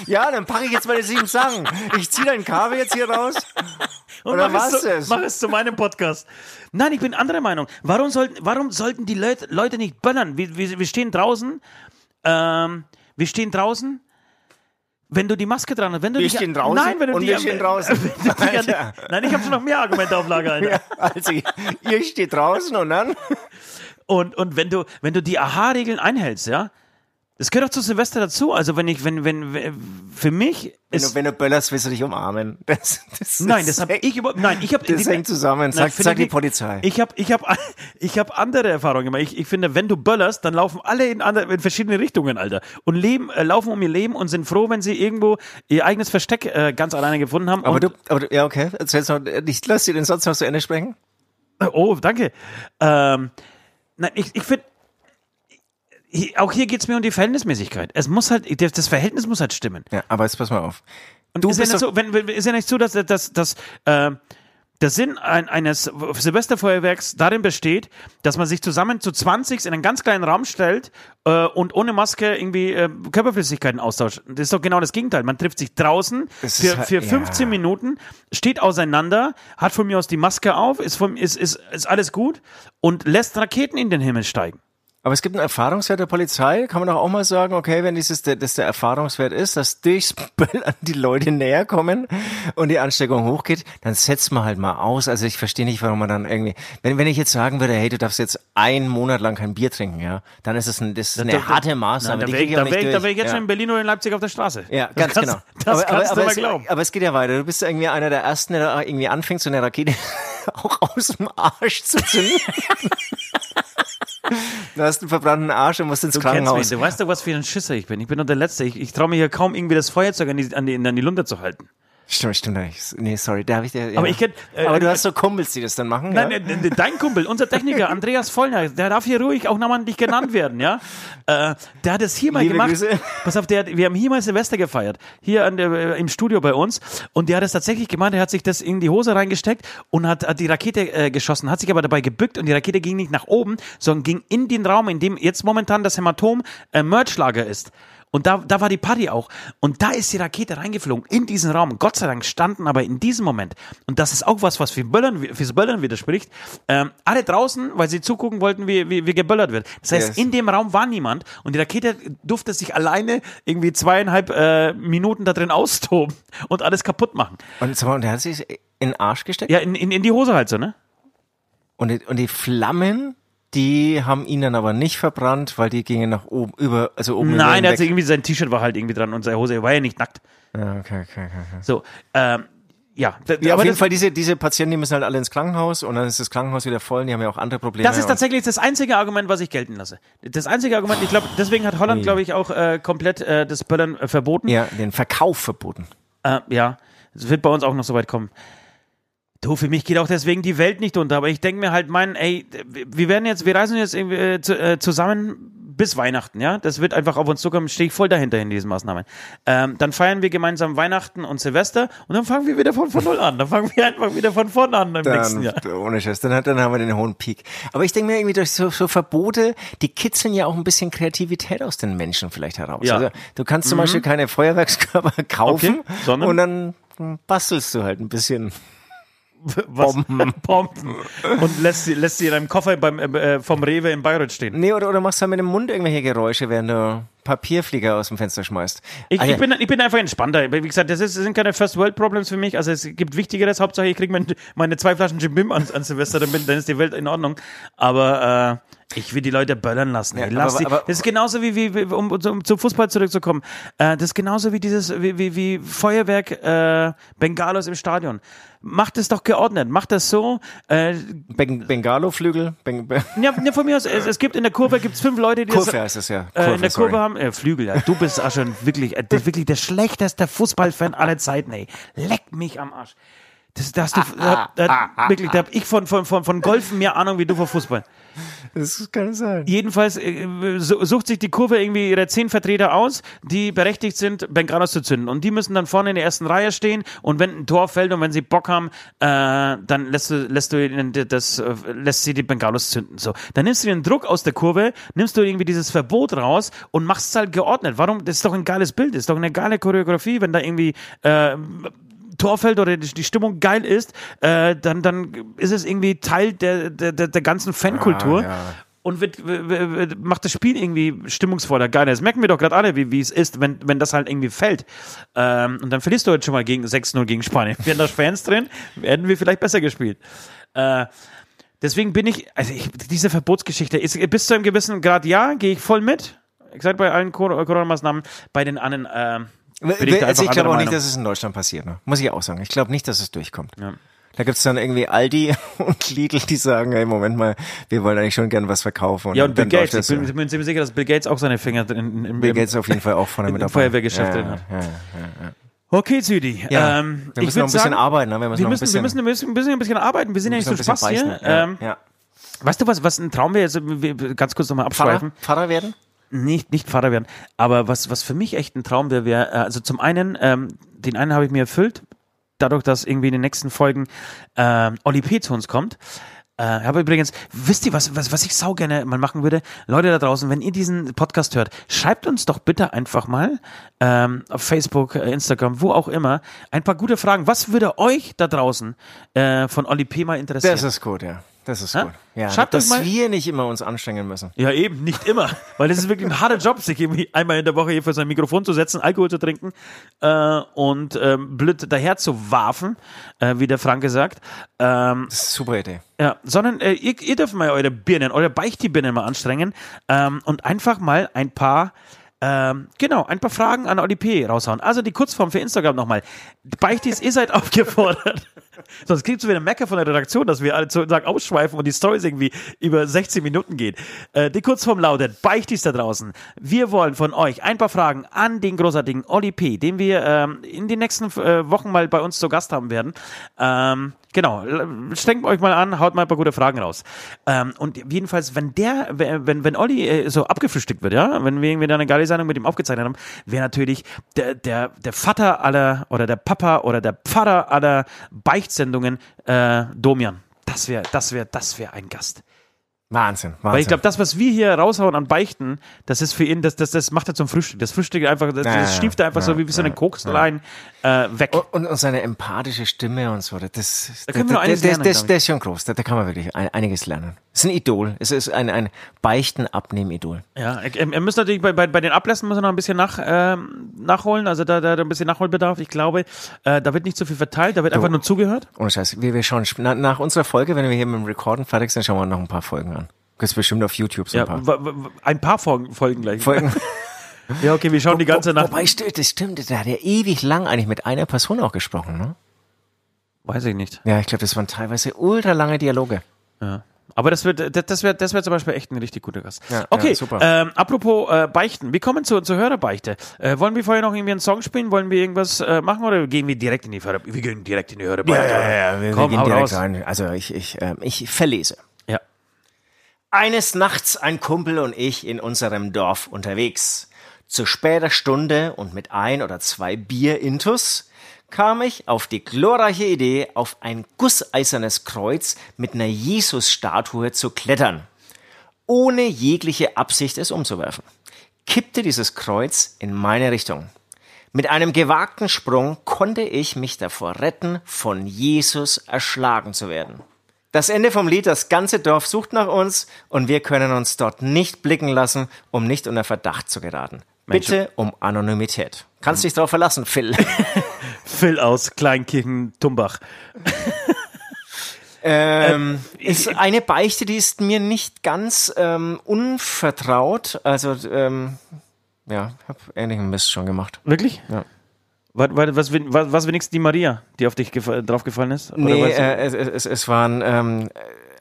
Ja, dann packe ich jetzt meine sieben Sachen. Ich ziehe dein Kabel jetzt hier raus. Und Oder mach, es was zu, ist? mach es zu meinem Podcast. Nein, ich bin anderer Meinung. Warum sollten, warum sollten die Leute, Leute nicht böllern? Wir, wir, wir stehen draußen, ähm, wir stehen draußen, wenn du die Maske dran hast, wenn du Wir dich, stehen draußen nein, wenn du und die, wir stehen draußen. wenn du dich, Alter. nein, ich habe schon noch mehr Argumente auf Lager, Alter. Ja, also, ihr steht draußen und dann? Und, und wenn du, wenn du die AHA-Regeln einhältst, ja, das gehört doch zu Silvester dazu. Also wenn ich, wenn, wenn, wenn für mich Wenn ist, du, wenn du böllerst, willst du dich umarmen. Das, das nein, das habe ich über, nein, ich habe, Das hängt zusammen. Sag, finde sag ich die nicht. Polizei. Ich habe, ich habe, ich habe andere Erfahrungen gemacht. Ich, ich finde, wenn du böllerst, dann laufen alle in, andere, in verschiedene Richtungen, Alter, und leben, äh, laufen um ihr Leben und sind froh, wenn sie irgendwo ihr eigenes Versteck äh, ganz alleine gefunden haben. aber du, aber du, ja, okay. Erzähl's noch. Ich lass dir den Satz noch zu Ende sprechen. Oh, danke. Ähm, nein, ich, ich finde, auch hier geht's mir um die Verhältnismäßigkeit. Es muss halt, das Verhältnis muss halt stimmen. Ja, aber jetzt pass mal auf. Und Du ist ja bist nicht so, wenn, ist ja nicht so, dass, dass, dass äh, der Sinn ein, eines Silvesterfeuerwerks darin besteht, dass man sich zusammen zu 20 in einen ganz kleinen Raum stellt äh, und ohne Maske irgendwie äh, Körperflüssigkeiten austauscht. Das ist doch genau das Gegenteil. Man trifft sich draußen Das für, halt- für ja. 15 Minuten, steht auseinander, hat von mir aus die Maske auf, ist, von, ist, ist, ist alles gut und lässt Raketen in den Himmel steigen. Aber es gibt einen Erfahrungswert der Polizei. Kann man doch auch mal sagen, okay, wenn dieses der, das der Erfahrungswert ist, dass durchs Böllern die Leute näher kommen und die Ansteckung hochgeht, dann setzt man halt mal aus. Also ich verstehe nicht, warum man dann irgendwie, wenn, wenn ich jetzt sagen würde, hey, du darfst jetzt einen Monat lang kein Bier trinken, ja, dann ist es ein, das ist eine Da- harte Maßnahme. Nein, da wäre ich, da wär ich, da wär ich jetzt ja. schon in Berlin oder in Leipzig auf der Straße. Ja, Das ganz kannst, genau. Das aber, kannst aber, du aber, glauben. es, aber es geht ja weiter. Du bist ja irgendwie einer der Ersten, der da irgendwie anfängt, so eine Rakete auch aus dem Arsch zu zünden. du hast einen verbrannten Arsch und musst ins Du kennst mich, Krankenhaus. du weißt doch, was für ein Schisser ich bin. Ich bin doch der Letzte. Ich, ich traue mir hier kaum irgendwie das Feuerzeug an die, an die, an die Lunte zu halten. Stimmt, stimmt nicht. Nee, sorry, da habe ich dir. Ja. Aber ich kenn- äh, aber du äh, hast so Kumpels, die das dann machen. Nein, ja? äh, äh, dein Kumpel, unser Techniker, Andreas Vollner, der darf hier ruhig auch namentlich genannt werden, ja? Äh, der hat es hier mal Liebe gemacht. Grüße. Pass auf, der, wir haben hier mal Silvester gefeiert, hier an der, äh, im Studio bei uns. Und der hat es tatsächlich gemacht, er hat sich das in die Hose reingesteckt und hat, hat die Rakete äh, geschossen, hat sich aber dabei gebückt und die Rakete ging nicht nach oben, sondern ging in den Raum, in dem jetzt momentan das Hämatom äh, Merchlager ist. Und da, da war die Party auch. Und da ist die Rakete reingeflogen in diesen Raum. Gott sei Dank standen aber in diesem Moment, und das ist auch was, was für Böllern, fürs Böllern widerspricht, ähm, alle draußen, weil sie zugucken wollten, wie, wie, wie geböllert wird. Das heißt, Yes. in dem Raum war niemand und die Rakete durfte sich alleine irgendwie zweieinhalb äh, Minuten da drin austoben und alles kaputt machen. Und, sag mal, und der hat sich in den Arsch gesteckt? Ja, in, in, in die Hose halt so, ne? Und, die, und die Flammen, die haben ihn dann aber nicht verbrannt, weil die gingen nach oben, über, also oben Nein, er hat irgendwie sein T-Shirt war halt irgendwie dran und seine Hose er war ja nicht nackt. Ja, okay, okay, okay. So, ähm, ja. Ja, auf jeden Fall, diese, diese Patienten, die müssen halt alle ins Krankenhaus und dann ist das Krankenhaus wieder voll, die haben ja auch andere Probleme. Das ist und- tatsächlich das einzige Argument, was ich gelten lasse. Das einzige Argument, ich glaube, deswegen hat Holland, glaube ich, auch äh, komplett äh, das Böllern äh, verboten. Ja, den Verkauf verboten. Äh, ja, es wird bei uns auch noch so weit kommen. Du, für mich geht auch deswegen die Welt nicht unter, aber ich denke mir halt, mein, ey, wir werden jetzt, wir reisen jetzt irgendwie, äh, zu, äh, zusammen bis Weihnachten, ja. Das wird einfach auf uns zukommen, stehe ich voll dahinter in diesen Maßnahmen. Ähm, dann feiern wir gemeinsam Weihnachten und Silvester und dann fangen wir wieder von, von null an. Dann fangen wir einfach wieder von vorne an im nächsten Jahr. Dann, ohne Scheiß, dann, dann haben wir den hohen Peak. Aber ich denke mir irgendwie durch so, so Verbote, die kitzeln ja auch ein bisschen Kreativität aus den Menschen vielleicht heraus. Ja. Also, du kannst zum Beispiel keine Feuerwerkskörper kaufen Okay, sondern? und dann bastelst du halt ein bisschen. Was? Bomben. Bomben. Und lässt sie, lässt sie in einem Koffer beim, äh, vom Rewe in Bayreuth stehen. Nee, oder, oder machst halt mit dem Mund irgendwelche Geräusche, während du Papierflieger aus dem Fenster schmeißt. Ich, Ah, ja. ich, bin, ich bin einfach entspannter. Wie gesagt, das, ist, das sind keine First World Problems für mich. Also es gibt Wichtigeres. Hauptsache, ich kriege mein, meine zwei Flaschen Jim Bim an, an Silvester, dann, bin, dann ist die Welt in Ordnung. Aber äh, ich will die Leute böllern lassen. Ja. Lass aber- die, aber- das ist genauso wie, wie, wie um, um zum Fußball zurückzukommen. Äh, das ist genauso wie dieses, wie, wie, wie Feuerwerk äh, Bengalos im Stadion. Macht es doch geordnet. Macht das so. Äh, Ben Bengalo-Flügel? Ben ben ja, ja, von mir aus, es, es gibt in der Kurve gibt's fünf Leute, die Kurve das, heißt es ja. äh, in der sorry. Kurve haben, äh, Flügel, ja. Du bist auch schon wirklich, äh, der, wirklich der schlechteste Fußballfan aller Zeiten, ey. Leck mich am Arsch. Das, da hast du, Ah, da, da, wirklich, da hab ich von, von, von, von Golfen mehr Ahnung wie du von Fußball. Das kann sein. Jedenfalls äh, su- sucht sich die Kurve irgendwie ihre zehn Vertreter aus, die berechtigt sind, Bengalos zu zünden. Und die müssen dann vorne in der ersten Reihe stehen und wenn ein Tor fällt und wenn sie Bock haben, äh, dann lässt du, lässt du ihnen das, äh, lässt sie die Bengalos zünden. So. Dann nimmst du den Druck aus der Kurve, nimmst du irgendwie dieses Verbot raus und machst es halt geordnet. Warum? Das ist doch ein geiles Bild, das ist doch eine geile Choreografie, wenn da irgendwie äh, Torfeld oder die die Stimmung geil ist, äh, dann, dann ist es irgendwie Teil der, der, der, ganzen Fankultur. Ah, ja. Und wird, w- w- w- macht das Spiel irgendwie stimmungsvoller, geiler. Das merken wir doch gerade alle, wie, wie es ist, wenn, wenn das halt irgendwie fällt. Ähm, und dann verlierst du heute schon mal gegen 6-0 gegen Spanien. Wären da Fans drin, hätten wir vielleicht besser gespielt. Äh, deswegen bin ich, also ich, diese Verbotsgeschichte ist bis zu einem gewissen Grad ja, gehe ich voll mit. Ich sage bei allen Cor- Corona-Maßnahmen, bei den anderen, da Also ich glaube auch nicht, dass es in Deutschland passiert. Ne? Muss ich auch sagen. Ich glaube nicht, dass es durchkommt. Ja. Da gibt's dann irgendwie Aldi und Lidl, die sagen, hey, Moment mal, wir wollen eigentlich schon gern was verkaufen. Ja, und Bill Gates. Ich bin, ich bin ziemlich sicher, dass Bill Gates auch seine Finger drin in, Bill Gates auf jeden Fall auch vorne in mit dem dabei. Feuerwehrgeschäft ja, hat. Ja, ja. Okay, Südi. Ja, ähm, wir ich müssen noch ein bisschen sagen, arbeiten. Ne? Wir müssen Wir noch ein müssen, wir bisschen, müssen, wir müssen, wir müssen ein bisschen arbeiten. Wir sind ja nicht so ein Spaß bisschen hier. Ja, Ähm, ja. Weißt du was, was ein Traum wäre? Also, ganz kurz nochmal Pfarrer, abschweifen. Pfarrer werden? Nicht, nicht Vater werden. Aber was, was für mich echt ein Traum wäre, wäre, äh, also zum einen, ähm, den einen habe ich mir erfüllt, dadurch, dass irgendwie in den nächsten Folgen ähm, Oli P. zu uns kommt. Äh, aber übrigens, wisst ihr, was, was, was ich sau gerne mal machen würde? Leute da draußen, wenn ihr diesen Podcast hört, schreibt uns doch bitte einfach mal ähm, auf Facebook, äh, Instagram, wo auch immer, ein paar gute Fragen. Was würde euch da draußen äh, von Oli P. mal interessieren? Das ist gut, ja. Das ist Ja? gut. Ja, Schreibt dass mal- wir nicht immer uns anstrengen müssen. Ja, eben, nicht immer. Weil das ist wirklich ein harter Job, sich irgendwie einmal in der Woche hier vor sein Mikrofon zu setzen, Alkohol zu trinken äh, und ähm, blöd daher zu warfen, äh, wie der Franke sagt. Ähm, Das ist eine super Idee. ja, sondern äh, ihr, ihr dürft mal eure Birnen, eure Beichtibirnen mal anstrengen ähm, und einfach mal ein paar ähm, genau, ein paar Fragen an Oli P. raushauen. Also die Kurzform für Instagram nochmal. Beichtis, ihr seid aufgefordert. Sonst kriegst du wieder Mecker von der Redaktion, dass wir alle sozusagen ausschweifen und die Stories irgendwie über 16 Minuten gehen. Äh, die Kurzform lautet, Beichtis da draußen. Wir wollen von euch ein paar Fragen an den großartigen Oli P., den wir ähm, in den nächsten äh, Wochen mal bei uns zu Gast haben werden. Ähm, genau, strengt euch mal an, haut mal ein paar gute Fragen raus. Ähm, und jedenfalls, wenn der, wenn, wenn Olli äh, so abgefrühstückt wird, ja, wenn wir irgendwie da eine geile Sendung mit ihm aufgezeichnet haben, wäre natürlich der, der, der Vater aller oder der Papa oder der Pfarrer aller Beichtsendungen äh, Domian. Das wäre, das wäre, das wäre ein Gast. Wahnsinn, Wahnsinn. Weil ich glaube, das, was wir hier raushauen an Beichten, das ist für ihn, das, das, das macht er zum Frühstück. Das Frühstück einfach, das, Ja, das ja, stieft er einfach ja, so wie, wie so eine ja, Kokslein äh, weg. und, und seine empathische Stimme und so, das, Da können wir noch einiges der, lernen, ich. der ist schon groß, da, da kann man wirklich ein, einiges lernen. Es ist ein Idol, es ist ein, ein Beichten-Abnehmen-Idol. Ja, er, er müsste natürlich bei, bei, bei den Ablässen muss er noch ein bisschen nach, ähm, nachholen, also da, da, da ein bisschen Nachholbedarf. Ich glaube, äh, da wird nicht so viel verteilt, da wird einfach nur zugehört. Ohne Scheiß, wir, wir schauen, na, nach unserer Folge, wenn wir hier mit dem Recorden fertig sind, schauen wir noch ein paar Folgen an. Gibt's bestimmt auf YouTube so ein Ja, paar. ein paar Folgen, Folgen gleich. Folgen. Ja, okay, wir schauen die ganze Wo- Nacht. Wobei, stimmt, das stimmt, der hat ja ewig lang eigentlich mit einer Person auch gesprochen, ne? Weiß ich nicht. Ja, ich glaube, das waren teilweise ultra lange Dialoge. Ja. Aber das wird, das, wäre, das wäre zum Beispiel echt ein richtig guter Gast. Ja, okay, ja, super. Ähm, apropos äh, Beichten, wir kommen zur, zur Hörerbeichte. Äh, wollen wir vorher noch irgendwie einen Song spielen? Wollen wir irgendwas äh, machen oder gehen wir direkt in die Hörer? Wir gehen direkt in die Hörerbeichte. wir, Komm, wir gehen direkt raus. rein. Also ich, ich, ähm, ich verlese. Eines Nachts ein Kumpel und ich in unserem Dorf unterwegs. Zu später Stunde und mit ein oder zwei Bier intus kam ich auf die glorreiche Idee, auf ein gusseisernes Kreuz mit einer Jesus-Statue zu klettern, ohne jegliche Absicht es umzuwerfen. Kippte dieses Kreuz in meine Richtung. Mit einem gewagten Sprung konnte ich mich davor retten, von Jesus erschlagen zu werden. Das Ende vom Lied, das ganze Dorf sucht nach uns und wir können uns dort nicht blicken lassen, um nicht unter Verdacht zu geraten. Bitte um Anonymität. Kannst dich darauf verlassen, Phil. Phil aus Kleinkirchen-Tumbach. ähm, ist eine Beichte, die ist mir nicht ganz ähm, unvertraut. Also, ähm, ja, ich habe ähnlichen Mist schon gemacht. Wirklich? Ja. Was, was, was, was, wenigstens die Maria, die auf dich gefa- drauf gefallen ist? Oder Nee, äh, es, es, es waren, ähm,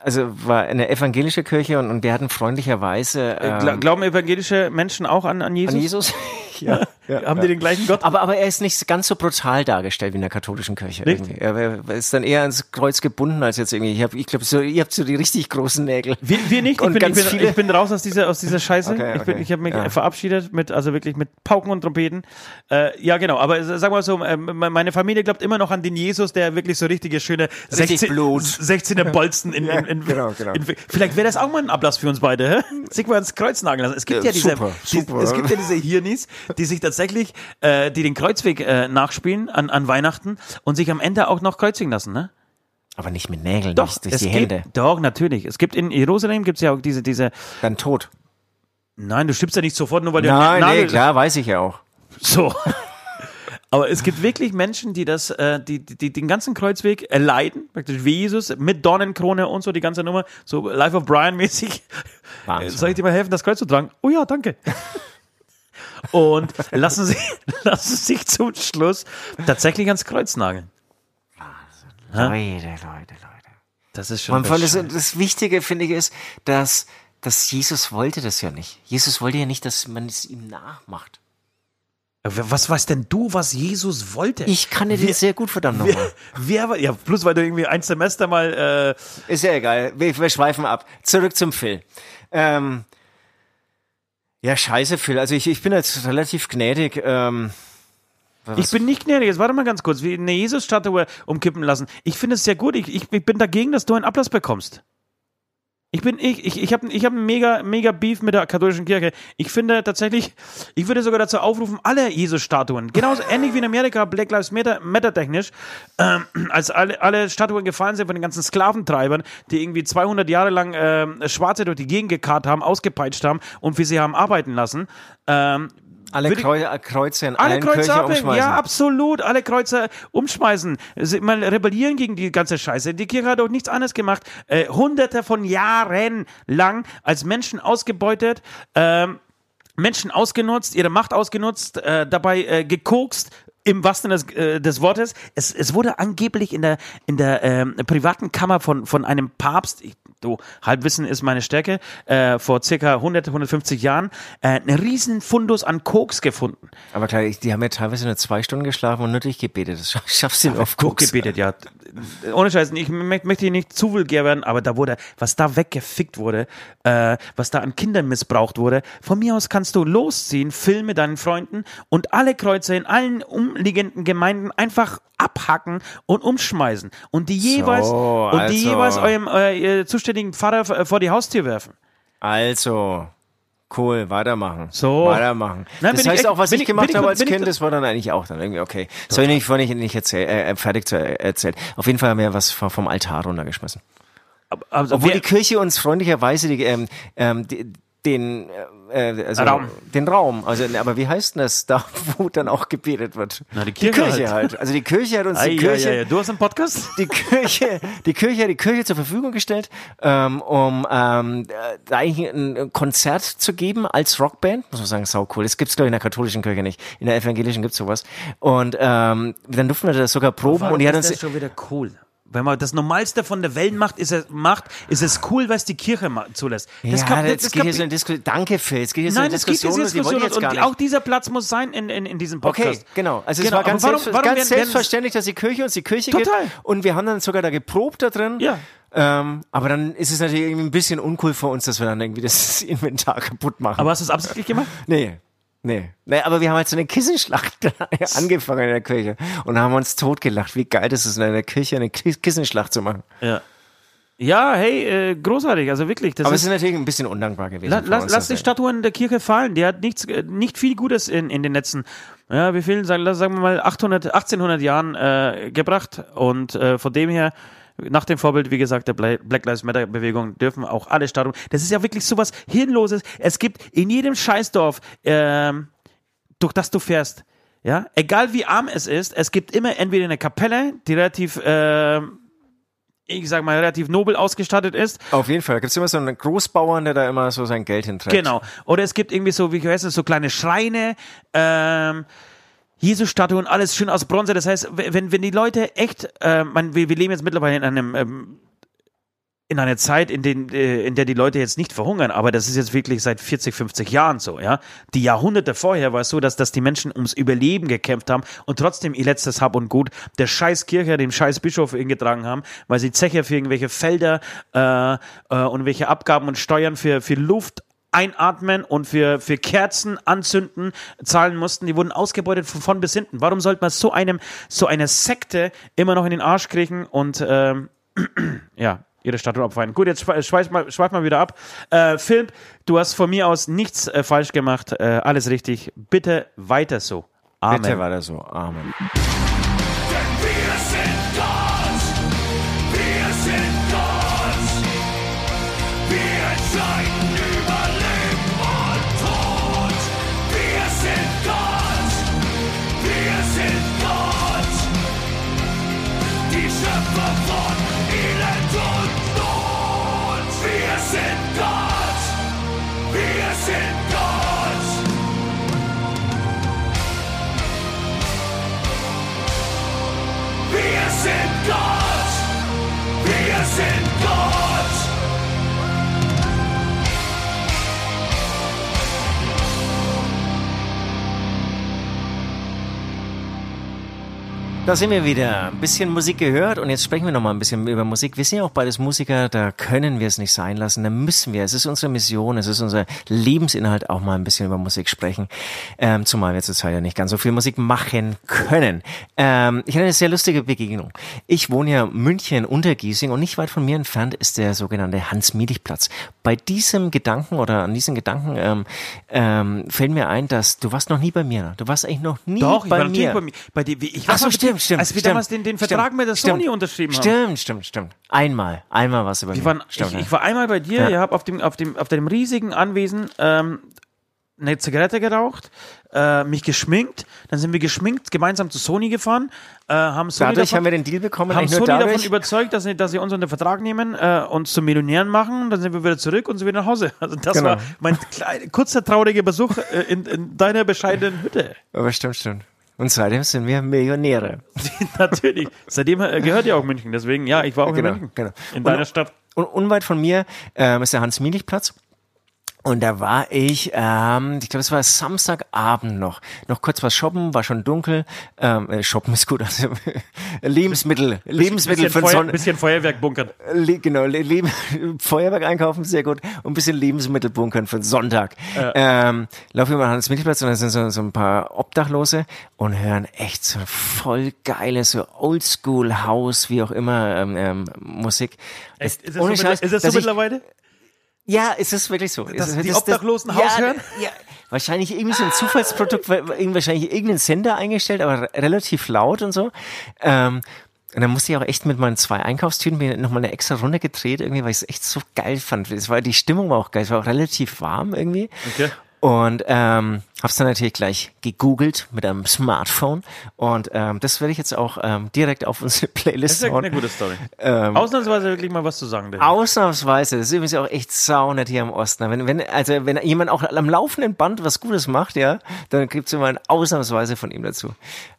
also war eine evangelische Kirche und, und wir hatten freundlicherweise ähm, Gla- Glauben evangelische Menschen auch an, an Jesus? an Jesus. ja, ja, Haben ja. die den gleichen Gott? Aber, aber er ist nicht ganz so brutal dargestellt wie in der katholischen Kirche. Er ist dann eher ans Kreuz gebunden als jetzt irgendwie. Ich, hab, ich glaube, so, ihr habt so die richtig großen Nägel. Wir, wir nicht. Ich bin, ich, ganz bin, viele- ich bin raus aus dieser, aus dieser Scheiße. Okay, Ich, bin, okay. ich habe mich Ja. verabschiedet mit, also wirklich mit Pauken und Trompeten. Äh, ja, genau. Aber äh, sag mal so, äh, meine Familie glaubt immer noch an den Jesus, der wirklich so richtige schöne Richtig 16, Blut. 16er Bolzen in, in, in, genau, genau. in Vielleicht wäre das auch mal ein Ablass für uns beide, hä? Sich mal ins Kreuz nageln lassen. Es gibt ja, Ja, diese, super, die, super. es gibt ja diese Hirnis, die sich tatsächlich, äh, die den Kreuzweg äh, nachspielen an, an Weihnachten und sich am Ende auch noch kreuzigen lassen, ne? Aber nicht mit Nägeln, Doch, nicht durch es die gibt, Hände. doch, natürlich. Es gibt in Jerusalem gibt's ja auch diese, diese, Dann tot. Nein, du stirbst ja nicht sofort, nur weil der Nein, Nagel. nee, klar, weiß ich ja auch. So. Aber es gibt wirklich Menschen, die das, äh, die, die, die den ganzen Kreuzweg erleiden, praktisch wie Jesus, mit Dornenkrone und so die ganze Nummer, so Life of Brian mäßig. Wahnsinn. Soll ich dir mal helfen, das Kreuz zu tragen? Oh ja, danke. Und lassen sie, lassen sich zum Schluss tatsächlich ans Kreuz nageln. Leute, Leute, Leute. Das ist schon. Das, das Wichtige, finde ich, ist, dass, dass Jesus wollte das ja nicht. Jesus wollte ja nicht, dass man es ihm nachmacht. Was weißt denn du, was Jesus wollte? Ich kann dir den sehr gut verdammt Wer, nochmal. wer war, ja, plus weil du irgendwie ein Semester mal, äh, Ist ja egal. Wir, wir schweifen ab. Zurück zum Phil. Ähm, ja, scheiße, Phil. Also ich, ich bin jetzt relativ gnädig. Ähm, Ich bin nicht gnädig. Jetzt warte mal ganz kurz. Wie eine Jesus-Statue umkippen lassen. Ich finde es sehr gut. Ich, ich, ich bin dagegen, dass du einen Ablass bekommst. Ich bin, ich, ich, ich habe ich hab einen mega, mega Beef mit der katholischen Kirche. Ich finde tatsächlich, ich würde sogar dazu aufrufen, alle Jesus-Statuen, genauso ähnlich wie in Amerika, Black Lives Matter, Matter technisch, ähm, als alle, alle Statuen gefallen sind von den ganzen Sklaventreibern, die irgendwie 200 Jahre lang ähm, Schwarze durch die Gegend gekarrt haben, ausgepeitscht haben und für sie haben arbeiten lassen. Ähm, alle Kreu äh, Kreuze in alle allen Kreuze abhängen, umschmeißen. ja, absolut. Alle Kreuze umschmeißen. Mal rebellieren gegen die ganze Scheiße. Die Kirche hat auch nichts anderes gemacht. Äh, hunderte von Jahren lang als Menschen ausgebeutet, ähm, Menschen ausgenutzt, ihre Macht ausgenutzt, äh, dabei äh, gekokst. Im wahrsten des, äh, des Wortes. Es, es wurde angeblich in der, in der ähm, privaten Kammer von, von einem Papst, ich, du, Halbwissen ist meine Stärke, äh, vor circa 100, 150 Jahren, äh, einen riesen Fundus an Koks gefunden. Aber klar, ich- die haben ja teilweise nur zwei Stunden geschlafen und nur durchgebetet. Das schaff- schaffst du auf Koks. gebetet, ja. Ohne Scheiß, ich mö- möchte hier nicht zu vulgär werden, aber da wurde, was da weggefickt wurde, äh, was da an Kindern missbraucht wurde, von mir aus kannst du losziehen, Film mit deinen Freunden und alle Kreuze in allen umliegenden Gemeinden einfach abhacken und umschmeißen und die jeweils und die also. jeweils eurem äh, zuständigen Pfarrer vor die Haustür werfen. Also, cool, weitermachen. So. Weitermachen. Nein, das ich heißt echt- auch, was ich ich- gemacht ich- habe als ich- Kind, das war dann eigentlich auch dann irgendwie okay. Soll ich nicht vorhin nicht, nicht erzähl, äh, fertig zu äh, erzählen. Auf jeden Fall haben wir was vom Altar runtergeschmissen. Also, Obwohl wer- die Kirche uns freundlicherweise die, ähm, ähm, die, den äh, also Raum. den Raum, also aber wie heißt denn das da, wo dann auch gebetet wird? Na, die Kirche halt. Also die Kirche hat uns Ei, die Kirche ei, ei. Du hast einen Podcast? die Kirche, die Kirche hat die Kirche zur Verfügung gestellt, ähm, um ähm, äh, da eigentlich ein Konzert zu geben als Rockband. Muss man sagen, sau cool. Das gibt's glaube ich in der katholischen Kirche nicht. In der evangelischen gibt's sowas. Und ähm, dann durften wir das sogar proben und die hat uns schon wieder cool. Wenn man das Normalste von der Welt macht, ist es, macht, ist es cool, was die Kirche zulässt. ja, kann- das, geht kann- hier so eine Diskussion. Danke, Phil. Es geht hier so Nein, eine es geht Diskussion. jetzt und die wollen Diskussion jetzt und auch dieser Platz muss sein in, in, in diesem Okay, Podcast. genau. Also es Genau, war ganz, warum- selbst, warum ganz werden- selbstverständlich, dass die Kirche uns die Kirche Total. gibt. Und wir haben dann sogar da geprobt da drin. Ja. Ähm, aber dann ist es natürlich irgendwie ein bisschen uncool für uns, dass wir dann irgendwie das Inventar kaputt machen. Aber hast du es absichtlich gemacht? nee. Nee. nee, aber wir haben halt so eine Kissenschlacht angefangen in der Kirche und haben uns totgelacht. Wie geil das ist, in einer Kirche eine Kis- Kissenschlacht zu machen. Ja. Ja, hey, äh, großartig, also wirklich. Das Aber es ist, ist natürlich ein bisschen undankbar gewesen. La, für lass, die Statuen der Kirche fallen. Die hat nichts, äh, nicht viel Gutes in, in den letzten, ja, wie viel, sagen, sagen wir mal, 800, 1800 Jahren äh, gebracht. Und äh, von dem her, nach dem Vorbild, wie gesagt, der Bla- Black Lives Matter Bewegung, dürfen auch alle Statuen. Das ist ja wirklich sowas Hirnloses. Es gibt in jedem Scheißdorf, ähm, durch das du fährst, ja, egal wie arm es ist, es gibt immer entweder eine Kapelle, die relativ, ähm, ich sag mal, relativ nobel ausgestattet ist, Auf jeden Fall. Da gibt es immer so einen Großbauern, der da immer so sein Geld hinträgt. Genau. Oder es gibt irgendwie so, wie heißt es, so kleine Schreine, ähm, Jesus-Statuen, alles schön aus Bronze. Das heißt, wenn, wenn die Leute echt, äh, man, wir, wir leben jetzt mittlerweile in einem, ähm, in einer Zeit, in, den, äh, in der die Leute jetzt nicht verhungern, aber das ist jetzt wirklich seit 40, 50 Jahren so, ja. Die Jahrhunderte vorher war es so, dass, dass die Menschen ums Überleben gekämpft haben und trotzdem ihr letztes Hab und Gut der scheiß Kirche, dem scheiß Bischof hingetragen haben, weil sie Zeche für irgendwelche Felder äh, äh, und welche Abgaben und Steuern für, für Luft einatmen und für, für Kerzen anzünden zahlen mussten. Die wurden ausgebeutet von, von bis hinten. Warum sollte man so einem, so eine Sekte immer noch in den Arsch kriegen und ähm, ja, ihre Statuen abfeiern. Gut, jetzt schwe- schweif mal, schweif mal wieder ab. Äh, Philipp, du hast von mir aus nichts äh, falsch gemacht, äh, alles richtig. Bitte weiter so. Amen. Bitte das so. Amen. Denn wir sind Da sind wir wieder. Ein bisschen Musik gehört und jetzt sprechen wir noch mal ein bisschen über Musik. Wir sind ja auch beides Musiker, da können wir es nicht sein lassen, da müssen wir. Es ist unsere Mission, es ist unser Lebensinhalt, auch mal ein bisschen über Musik sprechen. Ähm, zumal wir zurzeit ja nicht ganz so viel Musik machen können. Ähm, ich hatte eine sehr lustige Begegnung. Ich wohne ja München Untergiesing und nicht weit von mir entfernt ist der sogenannte Hans-Miedig-Platz. Bei diesem Gedanken oder an diesen Gedanken ähm, ähm, fällt mir ein, dass du warst noch nie bei mir. Du warst eigentlich noch nie Doch, ich bei war natürlich mir. bei mir. Bei dir, ich war Ach so, dir, stimmt, stimmt. Als wir stimmt, damals den, den stimmt, Vertrag mit der stimmt, Sony unterschrieben haben. Stimmt, stimmt, stimmt. Einmal, einmal warst du bei Wir mir. waren, stimmt, ich, ich war einmal bei dir, Ja. ihr habt auf dem, auf dem, auf deinem riesigen Anwesen ähm, eine Zigarette geraucht, äh, mich geschminkt, dann sind wir geschminkt gemeinsam zu Sony gefahren, äh, haben Sony Dadurch davon, haben wir den Deal bekommen, haben Sony davon überzeugt, dass sie, dass sie uns unter Vertrag nehmen, äh, uns zu Millionären machen, dann sind wir wieder zurück und sind wieder nach Hause. Also das Genau. war mein kleiner, kurzer trauriger Besuch äh, in, in deiner bescheidenen Hütte. Aber stimmt, stimmt. Und seitdem sind wir Millionäre. Natürlich. Seitdem äh, gehört ja auch München. Deswegen, ja, ich war auch Genau, in München. genau. In Und- deiner Stadt. Und unweit von mir ähm, ist der Hans-Mielich-Platz. Und da war ich, ähm, ich glaube, es war Samstagabend noch. Noch kurz was shoppen, war schon dunkel. Ähm, äh, shoppen ist gut. Also, Lebensmittel, Lebensmittel bisschen, für den Feuer, bisschen Feuerwerk bunkern. Le genau, Le Leben, Feuerwerk einkaufen, sehr gut. Und ein bisschen Lebensmittel bunkern für Sonntag. Ähm, laufen wir mal an den Mittelplatz und da sind so, so ein paar Obdachlose und hören echt so voll geile, so Oldschool-House, wie auch immer, ähm, ähm, Musik. Echt? Ist es so, Scheiß, ist es so ich- mittlerweile? Ja, es ist wirklich so. Dass es, die Obdachlosen Haus ja, hören? Ja, wahrscheinlich irgendwie so ein Zufallsprodukt, wahrscheinlich irgendeinen Sender eingestellt, aber re- relativ laut und so. Ähm, und dann musste ich auch echt mit meinen zwei Einkaufstüten mir nochmal eine extra Runde gedreht, irgendwie, weil ich es echt so geil fand. Es war, die Stimmung war auch geil, es war auch relativ warm irgendwie. Okay. Und ähm, habe es dann natürlich gleich gegoogelt mit einem Smartphone. Und ähm, das werde ich jetzt auch ähm, direkt auf unsere Das Playlist ist ja hauen. eine gute Story. Ähm, Ausnahmsweise wirklich mal was zu sagen. David. Ausnahmsweise, das ist übrigens auch echt saunett hier im Osten. Wenn, wenn, also wenn jemand auch am laufenden Band was Gutes macht, ja, dann gibt's immer ein Ausnahmsweise von ihm dazu.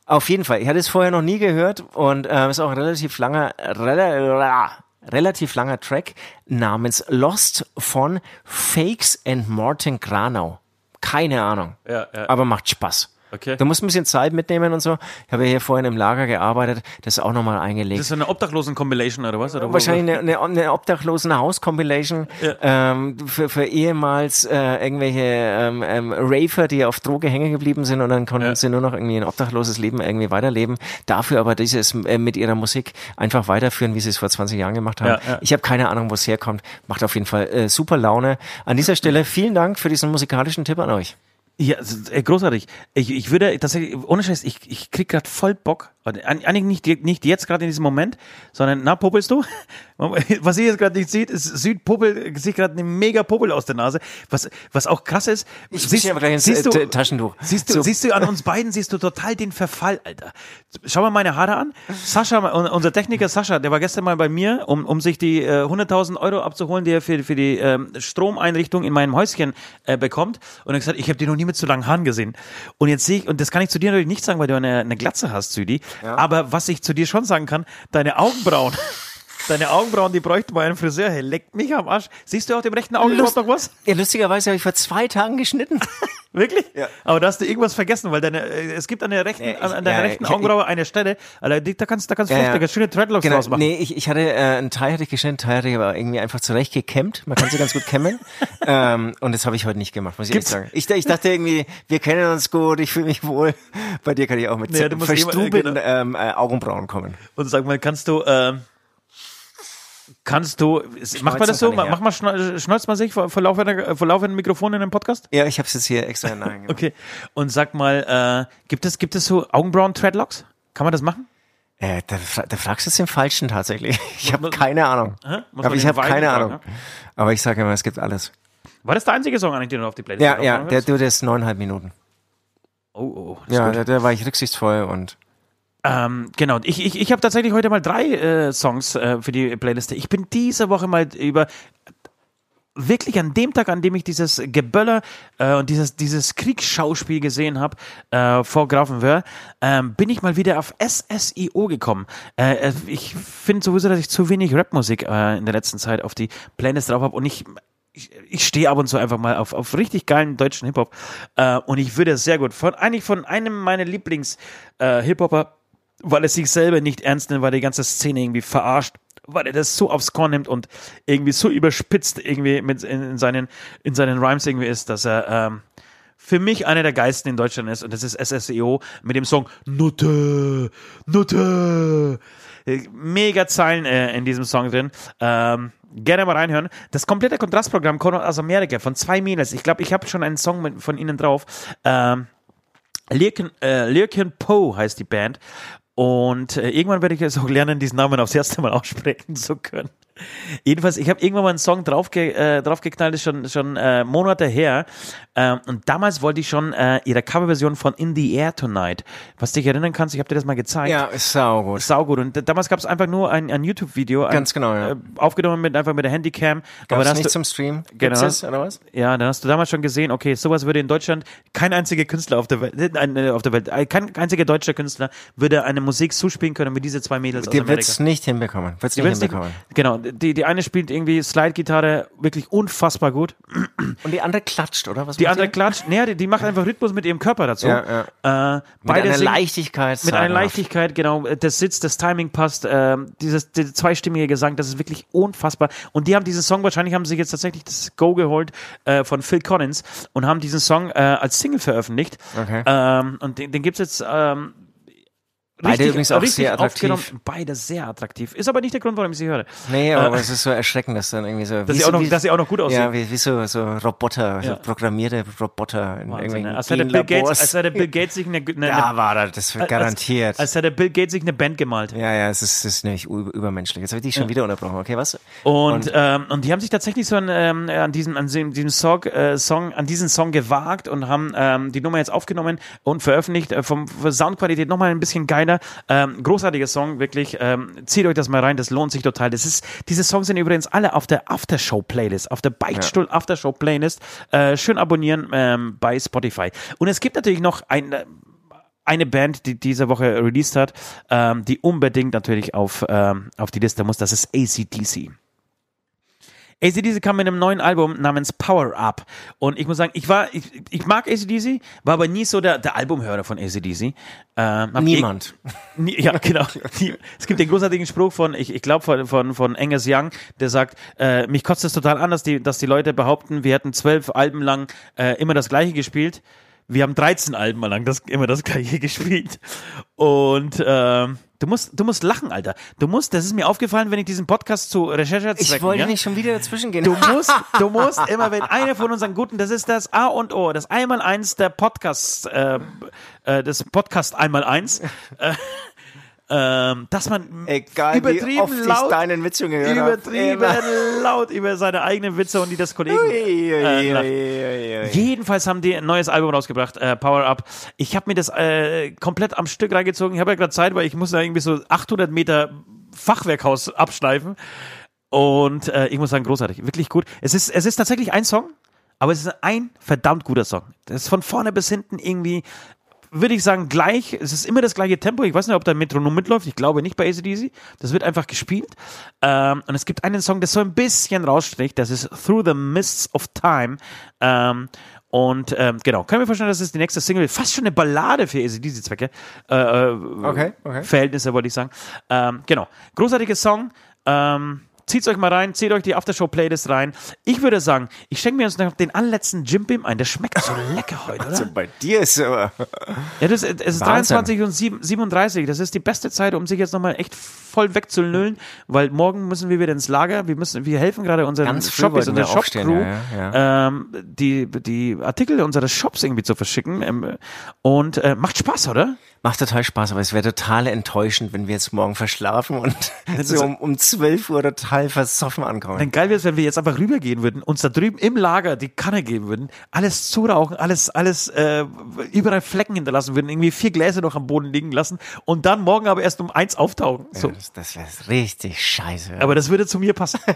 Auf jeden Fall. Ich hatte es vorher noch nie gehört und ähm, ist auch ein relativ langer, rela, relativ langer Track namens Lost von Fakes and Martin Granau. Keine Ahnung. Ja, ja. Aber macht Spaß. Okay. Du musst ein bisschen Zeit mitnehmen und so. Ich habe ja hier vorhin im Lager gearbeitet, das auch nochmal eingelegt. Das ist eine Obdachlosen-Compilation oder was? Oder wo- Wahrscheinlich eine, eine, eine obdachlosen Haus-Compilation ähm, für, für ehemals äh, irgendwelche ähm, ähm, Rafer, die auf Droge hängen geblieben sind und dann konnten Ja. sie nur noch irgendwie ein obdachloses Leben irgendwie weiterleben. Dafür aber dieses äh, mit ihrer Musik einfach weiterführen, wie sie es vor 20 Jahren gemacht haben. Ja, ja. Ich habe keine Ahnung, wo es herkommt. Macht auf jeden Fall äh, super Laune. An dieser Stelle vielen Dank für diesen musikalischen Tipp an euch. Ja, äh, großartig. Ich, ich würde tatsächlich, ohne Scheiß, ich, ich krieg gerade voll Bock. An- Eigentlich nicht, nicht jetzt gerade in diesem Moment, sondern, na, popelst du? Was ihr jetzt gerade nicht seht, ist Süd popelt sich gerade eine mega Popel aus der Nase. Was, was auch krass ist, Ich zieh aber gleich ins äh, T- Taschentuch. Siehst du, So. siehst du an uns beiden, siehst du total den Verfall, Alter. Schau mal meine Haare an. Sascha, un- unser Techniker Sascha, der war gestern mal bei mir, um, um sich die äh, 100.000 Euro abzuholen, die er für, für die ähm, Stromeinrichtung in meinem Häuschen äh, bekommt. Und er hat gesagt, ich habe die noch nie mit so langen Haaren gesehen. Und jetzt sehe ich, und das kann ich zu dir natürlich nicht sagen, weil du eine, eine Glatze hast, Südi. Aber was ich zu dir schon sagen kann, deine Augenbrauen. Deine Augenbrauen, die bräuchten mal einen Friseur. Hey, leckt mich am Arsch. Siehst du auf dem rechten Auge überhaupt noch was? Ja, lustigerweise habe ich vor zwei Tagen geschnitten. Wirklich? Ja. Aber da hast du irgendwas vergessen, weil deine, äh, es gibt an der rechten, Ja, ich- an deiner ja, rechten ich- Augenbraue eine Stelle, da kannst, da kannst du Ja, ja. schöne Dreadlocks Genau, draus machen. nee, ich, ich hatte äh, einen Teil hatte ich geschnitten, einen Teil hatte ich aber irgendwie einfach zurecht gekämmt. Man kann sie ganz gut kämmen. ähm, und das habe ich heute nicht gemacht, muss ich Gibt's- ehrlich sagen. Ich, ich dachte irgendwie, wir kennen uns gut, ich fühle mich wohl. Bei dir kann ich auch mit Nee, du musst immer- verstrubelten genau. ähm, äh, Augenbrauen kommen. Und sag mal, kannst du, ähm, kannst du, macht man das so? ja. Mach mal, schna- man sich vor, vor, laufender, vor laufendem Mikrofon in einem Podcast? Ja, ich habe es jetzt hier extra hinein. Okay. Und sag mal, äh, gibt es, gibt es so Augenbrauen-Dreadlocks? Kann man das machen? Äh, da, da fragst du jetzt den Falschen tatsächlich. Ich habe keine Ahnung. Hä? Aber ich habe keine fragen, Ahnung. Aber ich sage immer, es gibt alles. War das der einzige Song eigentlich, den du auf die Playlist Ja, ja, der, der ist neuneinhalb Minuten. Oh, oh, Ja, da, da war ich rücksichtsvoll und Ähm, genau, ich, ich, ich habe tatsächlich heute mal drei äh, Songs äh, für die Playliste. Ich bin diese Woche mal über wirklich an dem Tag, an dem ich dieses Geböller äh, und dieses, dieses Kriegsschauspiel gesehen habe äh, vor Grafenwöhr, ähm, bin ich mal wieder auf SSIO gekommen. Äh, äh, ich finde sowieso, dass ich zu wenig Rapmusik äh, in der letzten Zeit auf die Playlist drauf habe und ich ich, ich stehe ab und zu einfach mal auf, auf richtig geilen deutschen Hip-Hop. Äh, und ich würde sehr gut von eigentlich von einem meiner Lieblings-Hip-Hopper, weil er sich selber nicht ernst nimmt, weil die ganze Szene irgendwie verarscht, weil er das so aufs Korn nimmt und irgendwie so überspitzt irgendwie mit in, in seinen in seinen Rhymes irgendwie ist, dass er ähm, für mich einer der Geisten in Deutschland ist und das ist SSEO mit dem Song Nutte, Nutte. Mega Zeilen äh, in diesem Song drin. Ähm, gerne mal reinhören. Das komplette Kontrastprogramm kommt aus Amerika von zwei Mädels. Ich glaube, ich habe schon einen Song mit, von ihnen drauf. Ähm, Lirken, äh, Lirken Poe heißt die Band. Und äh, irgendwann werde ich jetzt auch lernen, diesen Namen aufs erste Mal aussprechen zu können. Jedenfalls, ich habe irgendwann mal einen Song draufge äh, draufgeknallt, ist schon, schon äh, Monate her. Ähm, und damals wollte ich schon äh, ihre Coverversion von In the Air Tonight. Was dich erinnern kannst, ich habe dir das mal gezeigt. ja, ist saugut. Saugut. Und damals gab es einfach nur ein, ein YouTube-Video. Ganz genau, ja. Äh, aufgenommen mit einfach mit der Handycam. Dann hast nicht du, zum Stream? Genau. Es, oder was? ja, dann hast du damals schon gesehen, okay, sowas würde in Deutschland kein einziger Künstler auf der Welt, äh, äh, auf der Welt, äh, kein einziger deutscher Künstler würde eine Musik zuspielen können wie diese zwei Mädels aus Die Amerika. wird's nicht hinbekommen. Wird's Die nicht wird's nicht- hinbekommen. Genau, die, die eine spielt irgendwie Slide-Gitarre wirklich unfassbar gut. Und die andere klatscht, oder? Was Die andere klatscht, naja, die, die macht einfach Rhythmus mit ihrem Körper dazu. Ja, Äh, Mit einer singen- Leichtigkeit. mit einer. Leichtigkeit, genau. Das Sitz, das Timing passt. Ähm, dieses der zweistimmige Gesang, das ist wirklich unfassbar. Und die haben diesen Song, wahrscheinlich haben sie jetzt tatsächlich das Go geholt äh, von Phil Collins und haben diesen Song äh, als Single veröffentlicht. Okay. Ähm, und den, den gibt's jetzt ähm, Beide richtig, übrigens auch sehr attraktiv. Beide sehr attraktiv. Ist aber nicht der Grund, warum ich sie höre. Nee, aber es ist so erschreckend, dass dann irgendwie so. Äh, Dass sie so- auch noch, wie, dass sie auch noch gut aussehen. Ja, wie, wie so, so Roboter, so Ja. programmierte Roboter in Wahnsinn, irgendwelchen ne? als, hätte Bill Gates, als hätte Bill Gates sich eine, eine, Ja, war das, das wird garantiert. Als, als hätte Bill Gates sich eine Band gemalt. ja, ja, es ist, es ist nämlich übermenschlich. Jetzt habe ich dich schon wieder unterbrochen. Okay, was? Und, Und- ähm, und die haben sich tatsächlich so an, ähm, an diesem, an diesem, Song, äh, Song, an diesen Song gewagt und haben ähm, die Nummer jetzt aufgenommen und veröffentlicht. Äh, vom Soundqualität nochmal ein bisschen geiler. Ähm, großartiger Song, wirklich. Ähm, zieht euch das mal rein, das lohnt sich total. Das ist, diese Songs sind übrigens alle auf der Aftershow-Playlist, auf der Beichtstuhl Aftershow-Playlist. Äh, schön abonnieren ähm, bei Spotify. Und es gibt natürlich noch ein eine Band, die diese Woche released hat, ähm, die unbedingt natürlich auf, ähm, auf die Liste muss, das ist ACDC. ACDC kam mit einem neuen Album namens Power Up. Und ich muss sagen, ich war, ich, ich mag ACDC, war aber nie so der, der Albumhörer von ACDC. Ähm, Niemand. Nie, ja, genau. Es gibt den großartigen Spruch von, ich, ich glaube, von, von, von Angus Young, der sagt, äh, mich kotzt es total an, dass die, dass die Leute behaupten, wir hätten zwölf Alben lang äh, immer das Gleiche gespielt. Wir haben 13 Alben lang das, immer das Gleiche gespielt. Und ähm, du musst, du musst lachen, Alter. Du musst, das ist mir aufgefallen, wenn ich diesen Podcast zu Recherchezwecken... Ich wollte ja? nicht schon wieder dazwischen gehen. Du musst, du musst immer, wenn einer von unseren guten, das ist das A und O, das Einmaleins der Podcast, äh, äh, das Podcast Einmaleins, äh, ähm, dass man Egal, übertrieben laut, gehört habe. übertrieben laut über seine eigenen Witze und die des Kollegen. äh, lacht. Jedenfalls haben die ein neues Album rausgebracht, äh, Power Up. Ich habe mir das äh, komplett am Stück reingezogen. Ich habe ja gerade Zeit, weil ich muss da irgendwie so 800 Meter Fachwerkhaus abschleifen. Und äh, ich muss sagen, großartig, wirklich gut. Es ist, es ist tatsächlich ein Song, aber es ist ein verdammt guter Song. Das ist von vorne bis hinten irgendwie, würde ich sagen, gleich. Es ist immer das gleiche Tempo. Ich weiß nicht, ob da ein Metronom mitläuft. Ich glaube nicht bei ACDC. Das wird einfach gespielt. Ähm, und es gibt einen Song, der so ein bisschen rausstricht. Das ist Through the Mists of Time. Ähm, und ähm, genau, können wir vorstellen, das ist die nächste Single. Fast schon eine Ballade für ACDC-Zwecke. Äh, äh, Okay, okay. Verhältnisse, wollte ich sagen. Ähm, genau. Großartiger Song. Ähm, Zieht's euch mal rein, zieht euch die Aftershow-Playlist rein. Ich würde sagen, ich schenke mir jetzt noch den allerletzten Jim Beam ein. Der schmeckt so lecker heute, oder? Also bei dir ist aber. Ja, das, es ist Wahnsinn. 23 und 7, 37. Das ist die beste Zeit, um sich jetzt nochmal echt voll wegzunüllen, weil morgen müssen wir wieder ins Lager. Wir müssen, wir helfen gerade unseren Shoppies, unserer Shop-Crew, ja, ja, Ähm, die, die Artikel unserer Shops irgendwie zu verschicken. Ähm, und äh, macht Spaß, oder? Macht total Spaß, aber es wäre total enttäuschend, wenn wir jetzt morgen verschlafen und so um, um 12 Uhr total versoffen ankommen. Dann geil wäre es, wenn wir jetzt einfach rübergehen würden, uns da drüben im Lager die Kanne geben würden, alles zurauchen, alles, alles äh, überall Flecken hinterlassen würden, irgendwie vier Gläser noch am Boden liegen lassen und dann morgen aber erst um eins auftauchen. So. Ja, das das wäre richtig scheiße. Aber das würde zu mir passen.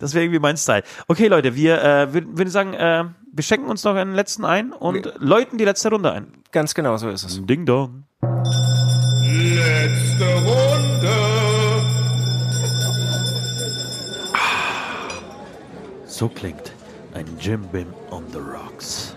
Das wäre irgendwie mein Style. Okay, Leute, wir äh, würden würden sagen, äh, wir schenken uns noch einen letzten ein und läuten die letzte Runde ein. Ganz genau so ist es. Ding dong. Letzte Runde. So klingt ein Jim Bim on the Rocks.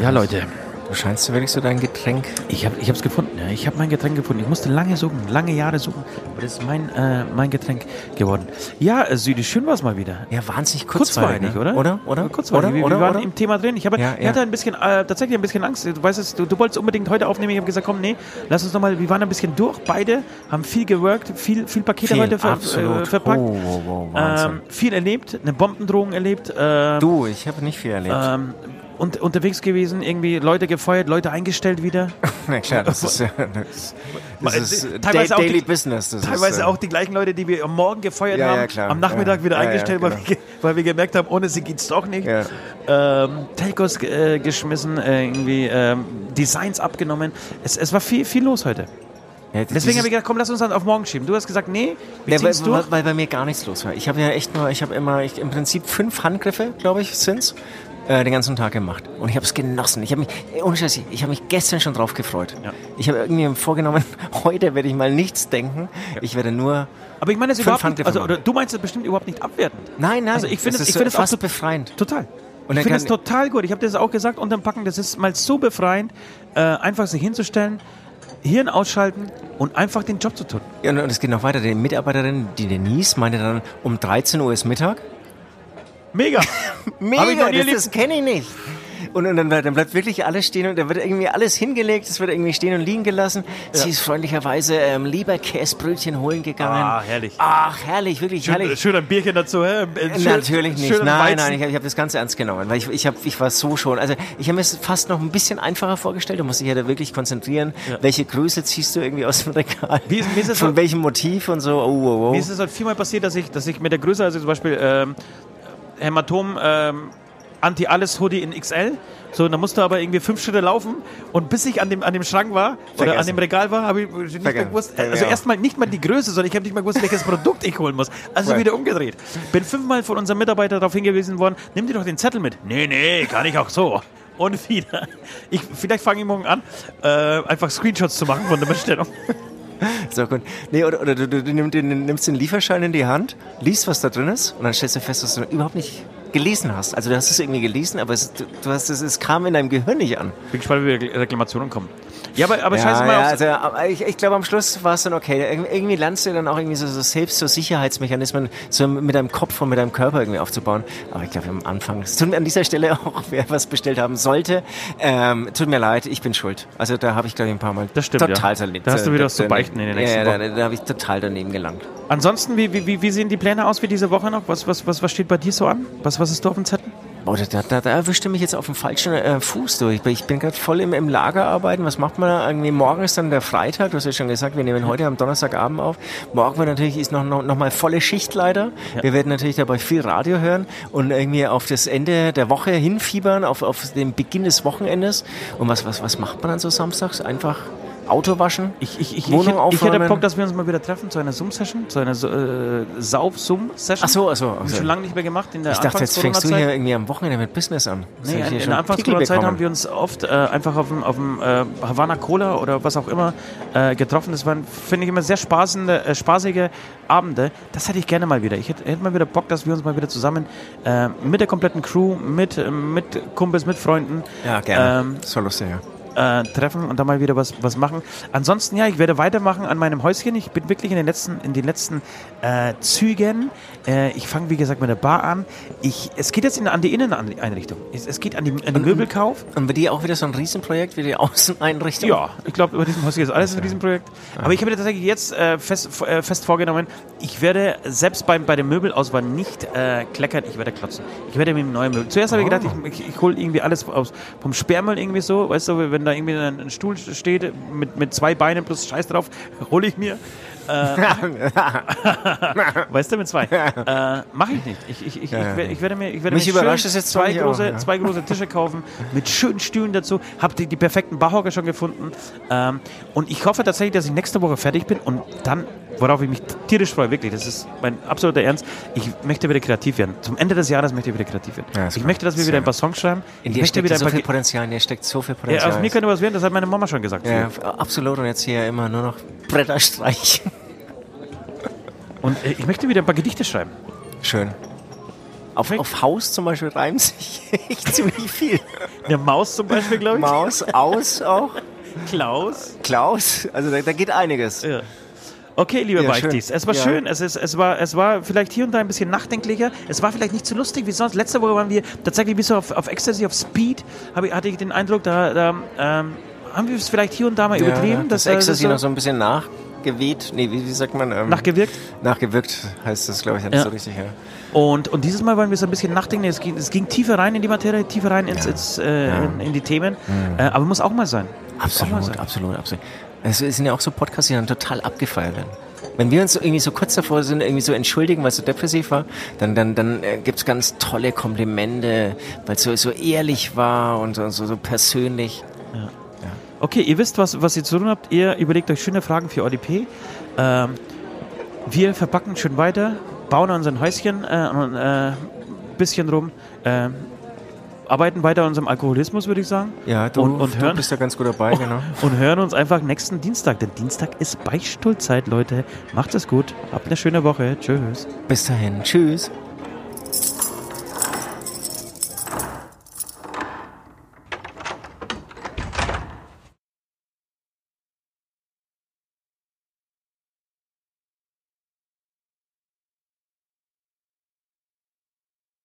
Ja, Leute, Du scheinst wirklich so dein Getränk. ich habe ich hab's gefunden. Ja. Ich habe mein Getränk gefunden. Ich musste lange suchen, lange Jahre suchen. Aber das ist mein, äh, mein Getränk geworden. Ja, äh, Südi, schön war's mal wieder. Ja, wahnsinnig Kurzweilig, kurzweilig, ne? oder? Oder? Oder? Kurzweilig. Oder? wir, oder? wir waren oder? im Thema drin. Ich, habe, Ja, ich hatte ein bisschen, äh, tatsächlich ein bisschen Angst. Du weißt es, du, du wolltest unbedingt heute aufnehmen. Ich habe gesagt, komm, nee, lass uns nochmal, wir waren ein bisschen durch. Beide haben viel geworkt, viel, viel Pakete Viel, heute ver, äh, verpackt. Oh, Wahnsinn. ähm, viel erlebt, eine Bombendrohung erlebt. ähm, du, ich habe nicht viel erlebt. ähm, und unterwegs gewesen, irgendwie Leute gefeuert, Leute eingestellt wieder. Na klar, das ist, ja- das, das ist äh, Teilweise Daily die- Business. Das Teilweise ist, äh, auch die gleichen Leute, die wir am Morgen gefeuert Ja, haben, ja, klar. am Nachmittag wieder eingestellt, weil, genau. wir, ge- weil wir gemerkt haben, ohne sie geht's doch nicht. Ähm, Telcos äh, geschmissen, äh, irgendwie ähm, Designs abgenommen. Es, es war viel, viel los heute. Ja, Deswegen habe ich gedacht, komm, lass uns dann auf morgen schieben. Du hast gesagt, nee, wir Ja, es weil, weil, durch. weil bei mir gar nichts los war. Ich habe ja echt nur, ich habe immer, ich, im Prinzip fünf Handgriffe, glaube ich, sind's, äh, den ganzen Tag gemacht. Und ich habe es genossen. Ich habe mich, ohne Scheiß, ich habe mich gestern schon drauf gefreut. Ja. Ich habe irgendwie vorgenommen, heute werde ich mal nichts denken. Ich werde nur, Aber ich meine das überhaupt nicht, also, oder, du meinst das bestimmt überhaupt nicht abwertend. nein, nein, Also ich finde es ich finde es auch fast so- befreiend. Total. Und ich finde es total gut. Ich habe das auch gesagt unterm Packen. Das ist mal so befreiend, äh, einfach sich hinzustellen, Hirn ausschalten und einfach den Job zu tun. Ja, und es geht noch weiter. Die Mitarbeiterin, die Denise, meinte dann, um 13 Uhr ist Mittag. Mega. Mega, das, das kenne ich nicht. Und, und dann, bleibt- dann bleibt wirklich alles stehen und da wird irgendwie alles hingelegt, es wird irgendwie stehen und liegen gelassen. Sie ist freundlicherweise ähm, Leberkäsbrötchen holen gegangen. Ah, herrlich. Ach, herrlich, wirklich Schön, herrlich. schön ein Bierchen dazu, hä? Schön, Natürlich nicht. schön Nein, Weizen. nein, ich habe hab das ganz ernst genommen, weil ich, ich, hab, ich war so schon. Also ich habe mir es fast noch ein bisschen einfacher vorgestellt. Du musst dich ja da wirklich konzentrieren. Welche Größe ziehst du irgendwie aus dem Regal? Wie ist- wie ist Von so- welchem Motiv und so. Oh, oh, oh. Mir ist es halt viermal passiert, dass ich, dass ich mit der Größe, also zum Beispiel ähm, Hämatom ähm, Anti-Alles-Hoodie in XL, so, dann musste aber irgendwie fünf Schritte laufen und bis ich an dem, an dem Schrank war oder an Vergessen. dem Regal war, habe ich nicht mehr Vergessen. gewusst, Ja, also erstmal nicht mal die Größe, sondern ich habe nicht mal gewusst, welches Produkt ich holen muss. Also Right. wieder umgedreht. Bin fünfmal von unserem Mitarbeiter darauf hingewiesen worden, nimm dir doch den Zettel mit. Nee, nee, kann ich auch so. Und wieder. Ich, vielleicht fange ich morgen an, äh, einfach Screenshots zu machen von der Bestellung. So gut. Nee, oder, oder du, du, du nimmst den, nimmst den Lieferschein in die Hand, liest, was da drin ist und dann stellst du fest, dass du überhaupt nicht gelesen hast. Also du hast es irgendwie gelesen, aber es, du, du hast es, es kam in deinem Gehirn nicht an. Bin gespannt, wie die Reklamationen kommen. Ja, aber, aber ja, scheiße mal ja, aufs, also, ich, ich glaube, am Schluss war es dann okay. Irg- Irgendwie lernst du dann auch irgendwie so, so selbst so Sicherheitsmechanismen so mit deinem Kopf und mit deinem Körper irgendwie aufzubauen. Aber ich glaube, am Anfang, es tut mir an dieser Stelle auch, wer was bestellt haben sollte, ähm, tut mir leid, ich bin schuld. Also da habe ich, glaube ich, ein paar Mal Das stimmt, total ja. daneben. Da hast du wieder was zu beichten in den nächsten ja, ja, Wochen. Da, da habe ich total daneben gelangt. Ansonsten, wie, wie, wie- wie sehen die Pläne aus für diese Woche noch? Was, was, was, was steht bei dir so an? Was, was ist du auf dem Zettel? Boah, da, da, da, erwischte mich jetzt auf dem falschen äh, Fuß durch. Ich bin- bin gerade voll im, im Lager arbeiten. Was macht man da? Irgendwie morgen ist dann der Freitag. Du hast ja schon gesagt, wir nehmen heute am Donnerstagabend auf. Morgen wird natürlich ist noch, noch, noch mal volle Schicht leider. Wir werden natürlich dabei viel Radio hören und irgendwie auf das Ende der Woche hinfiebern, auf, auf den Beginn des Wochenendes. Und was, was, was macht man dann so samstags? Einfach Auto waschen? Ich, ich, ich, Wohnung ich, hätte- ich hätte? Bock, dass wir uns mal wieder treffen zu einer Zoom-Session, zu einer äh, Sauf-Zoom-Session. Ach so, ach so. Haben wir schon lange nicht mehr gemacht in der ich dachte, jetzt fängst du hier irgendwie am Wochenende mit Business an. Jetzt Nee, in schon der Anfangs-Corona-Zeit haben wir uns oft äh, einfach auf dem, auf dem äh, Havana Cola oder was auch immer äh, getroffen. Das waren, finde ich, immer sehr spaßende, äh, spaßige Abende. Das hätte ich gerne mal wieder. Ich hätte, hätte mal wieder Bock, dass wir uns mal wieder zusammen äh, mit der kompletten Crew, mit, mit Kumpels, mit Freunden Ja, gerne. Ähm, das war lustig, ja. Äh, treffen und da mal wieder was, was machen. Ansonsten, ja, ich werde weitermachen an meinem Häuschen. Ich bin wirklich in den letzten, in den letzten äh, Zügen. Äh, ich fange, wie gesagt, mit der Bar an. Ich, es geht jetzt in, an die Inneneinrichtung. Es, es geht an, die, an den Möbelkauf. Und bei dir auch wieder so ein Riesenprojekt wie die Außeneinrichtung? Ja, ich glaube, über diesem Häuschen ist alles ein Riesenprojekt. Aber ich habe mir tatsächlich jetzt äh, fest, äh, fest vorgenommen, ich werde selbst beim, bei der Möbelauswahl nicht äh, kleckern, ich werde klotzen. Ich werde mit dem neuen Möbel. Zuerst habe ich gedacht, ich, ich, ich hole irgendwie alles aus, vom Sperrmüll irgendwie so, weißt du, wenn da irgendwie ein, Stuhl steht mit, mit zwei Beinen plus Scheiß drauf, hole ich mir. Weißt du, mit zwei. Äh, Mache ich nicht. Ich, ich, ich, Ja, ich, werde, ich werde mir, ich werde Mich mir überrascht schön jetzt zwei ziemlich auch, große, ja. zwei große Tische kaufen mit schönen Stühlen dazu. Habe die, die perfekten Barhocker schon gefunden. Ähm, und ich hoffe tatsächlich, dass ich nächste Woche fertig bin und dann, worauf ich mich tierisch freue, wirklich, das ist mein absoluter Ernst, ich möchte wieder kreativ werden. Zum Ende des Jahres möchte ich wieder kreativ werden. Ja, ich möchte, dass wir wieder ein paar. Songs schreiben. In ich dir möchte steckt wieder so viel Potenzial, in dir steckt so viel ja, Potenzial. aus mir könnte was werden, das hat meine Mama schon gesagt. ja, absolut. Und jetzt hier immer nur noch Bretter streichen. Und äh, ich möchte wieder ein paar Gedichte schreiben. Schön. Auf, auf Haus zum Beispiel reimt sich echt ziemlich viel. Eine Maus zum Beispiel, glaube ich. Maus, aus auch. Klaus. Klaus, also da, da geht einiges. Ja. Okay, liebe Ja, Beichtis, schön. es war Ja. schön. Es, ist, es, war, es war vielleicht hier und da ein bisschen nachdenklicher. Es war vielleicht nicht so lustig wie sonst. Letzte Woche waren wir tatsächlich bis auf, auf Ecstasy, auf Speed, ich, hatte ich den Eindruck, da, da ähm, haben wir es vielleicht hier und da mal übertrieben. Ja, das dass, äh, Ecstasy so noch so ein bisschen nachgeweht. Nee, wie, wie sagt man? Ähm, nachgewirkt. nachgewirkt heißt das, glaube ich, nicht Ja. so richtig. Ja. Und, und dieses Mal waren wir so ein bisschen nachdenken. Es ging, es ging tiefer rein in die Materie, tiefer rein ins, ins, äh, in, in die Themen. Äh, aber muss auch mal sein. Auch mal Absolut, sein. absolut, absolut. Es sind ja auch so Podcasts, die dann total abgefeiert werden. Wenn wir uns irgendwie so kurz davor sind, irgendwie so entschuldigen, weil es so depressiv war, dann, dann, dann äh, gibt's ganz tolle Komplimente, weil es so, so ehrlich war und so, so, persönlich. Okay, ihr wisst, was, was ihr zu tun habt. Ihr überlegt euch schöne Fragen für ODP. Ähm, wir verpacken schön weiter, bauen an unser Häuschen äh, und, äh, bisschen rum, äh, arbeiten weiter an unserem Alkoholismus, würde ich sagen. Ja, du, und, und, du hören, bist ja ganz gut dabei, genau. und hören uns einfach nächsten Dienstag. Denn Dienstag ist Beichtstuhlzeit, Leute. Macht es gut. Habt eine schöne Woche. Tschüss. Bis dahin, tschüss.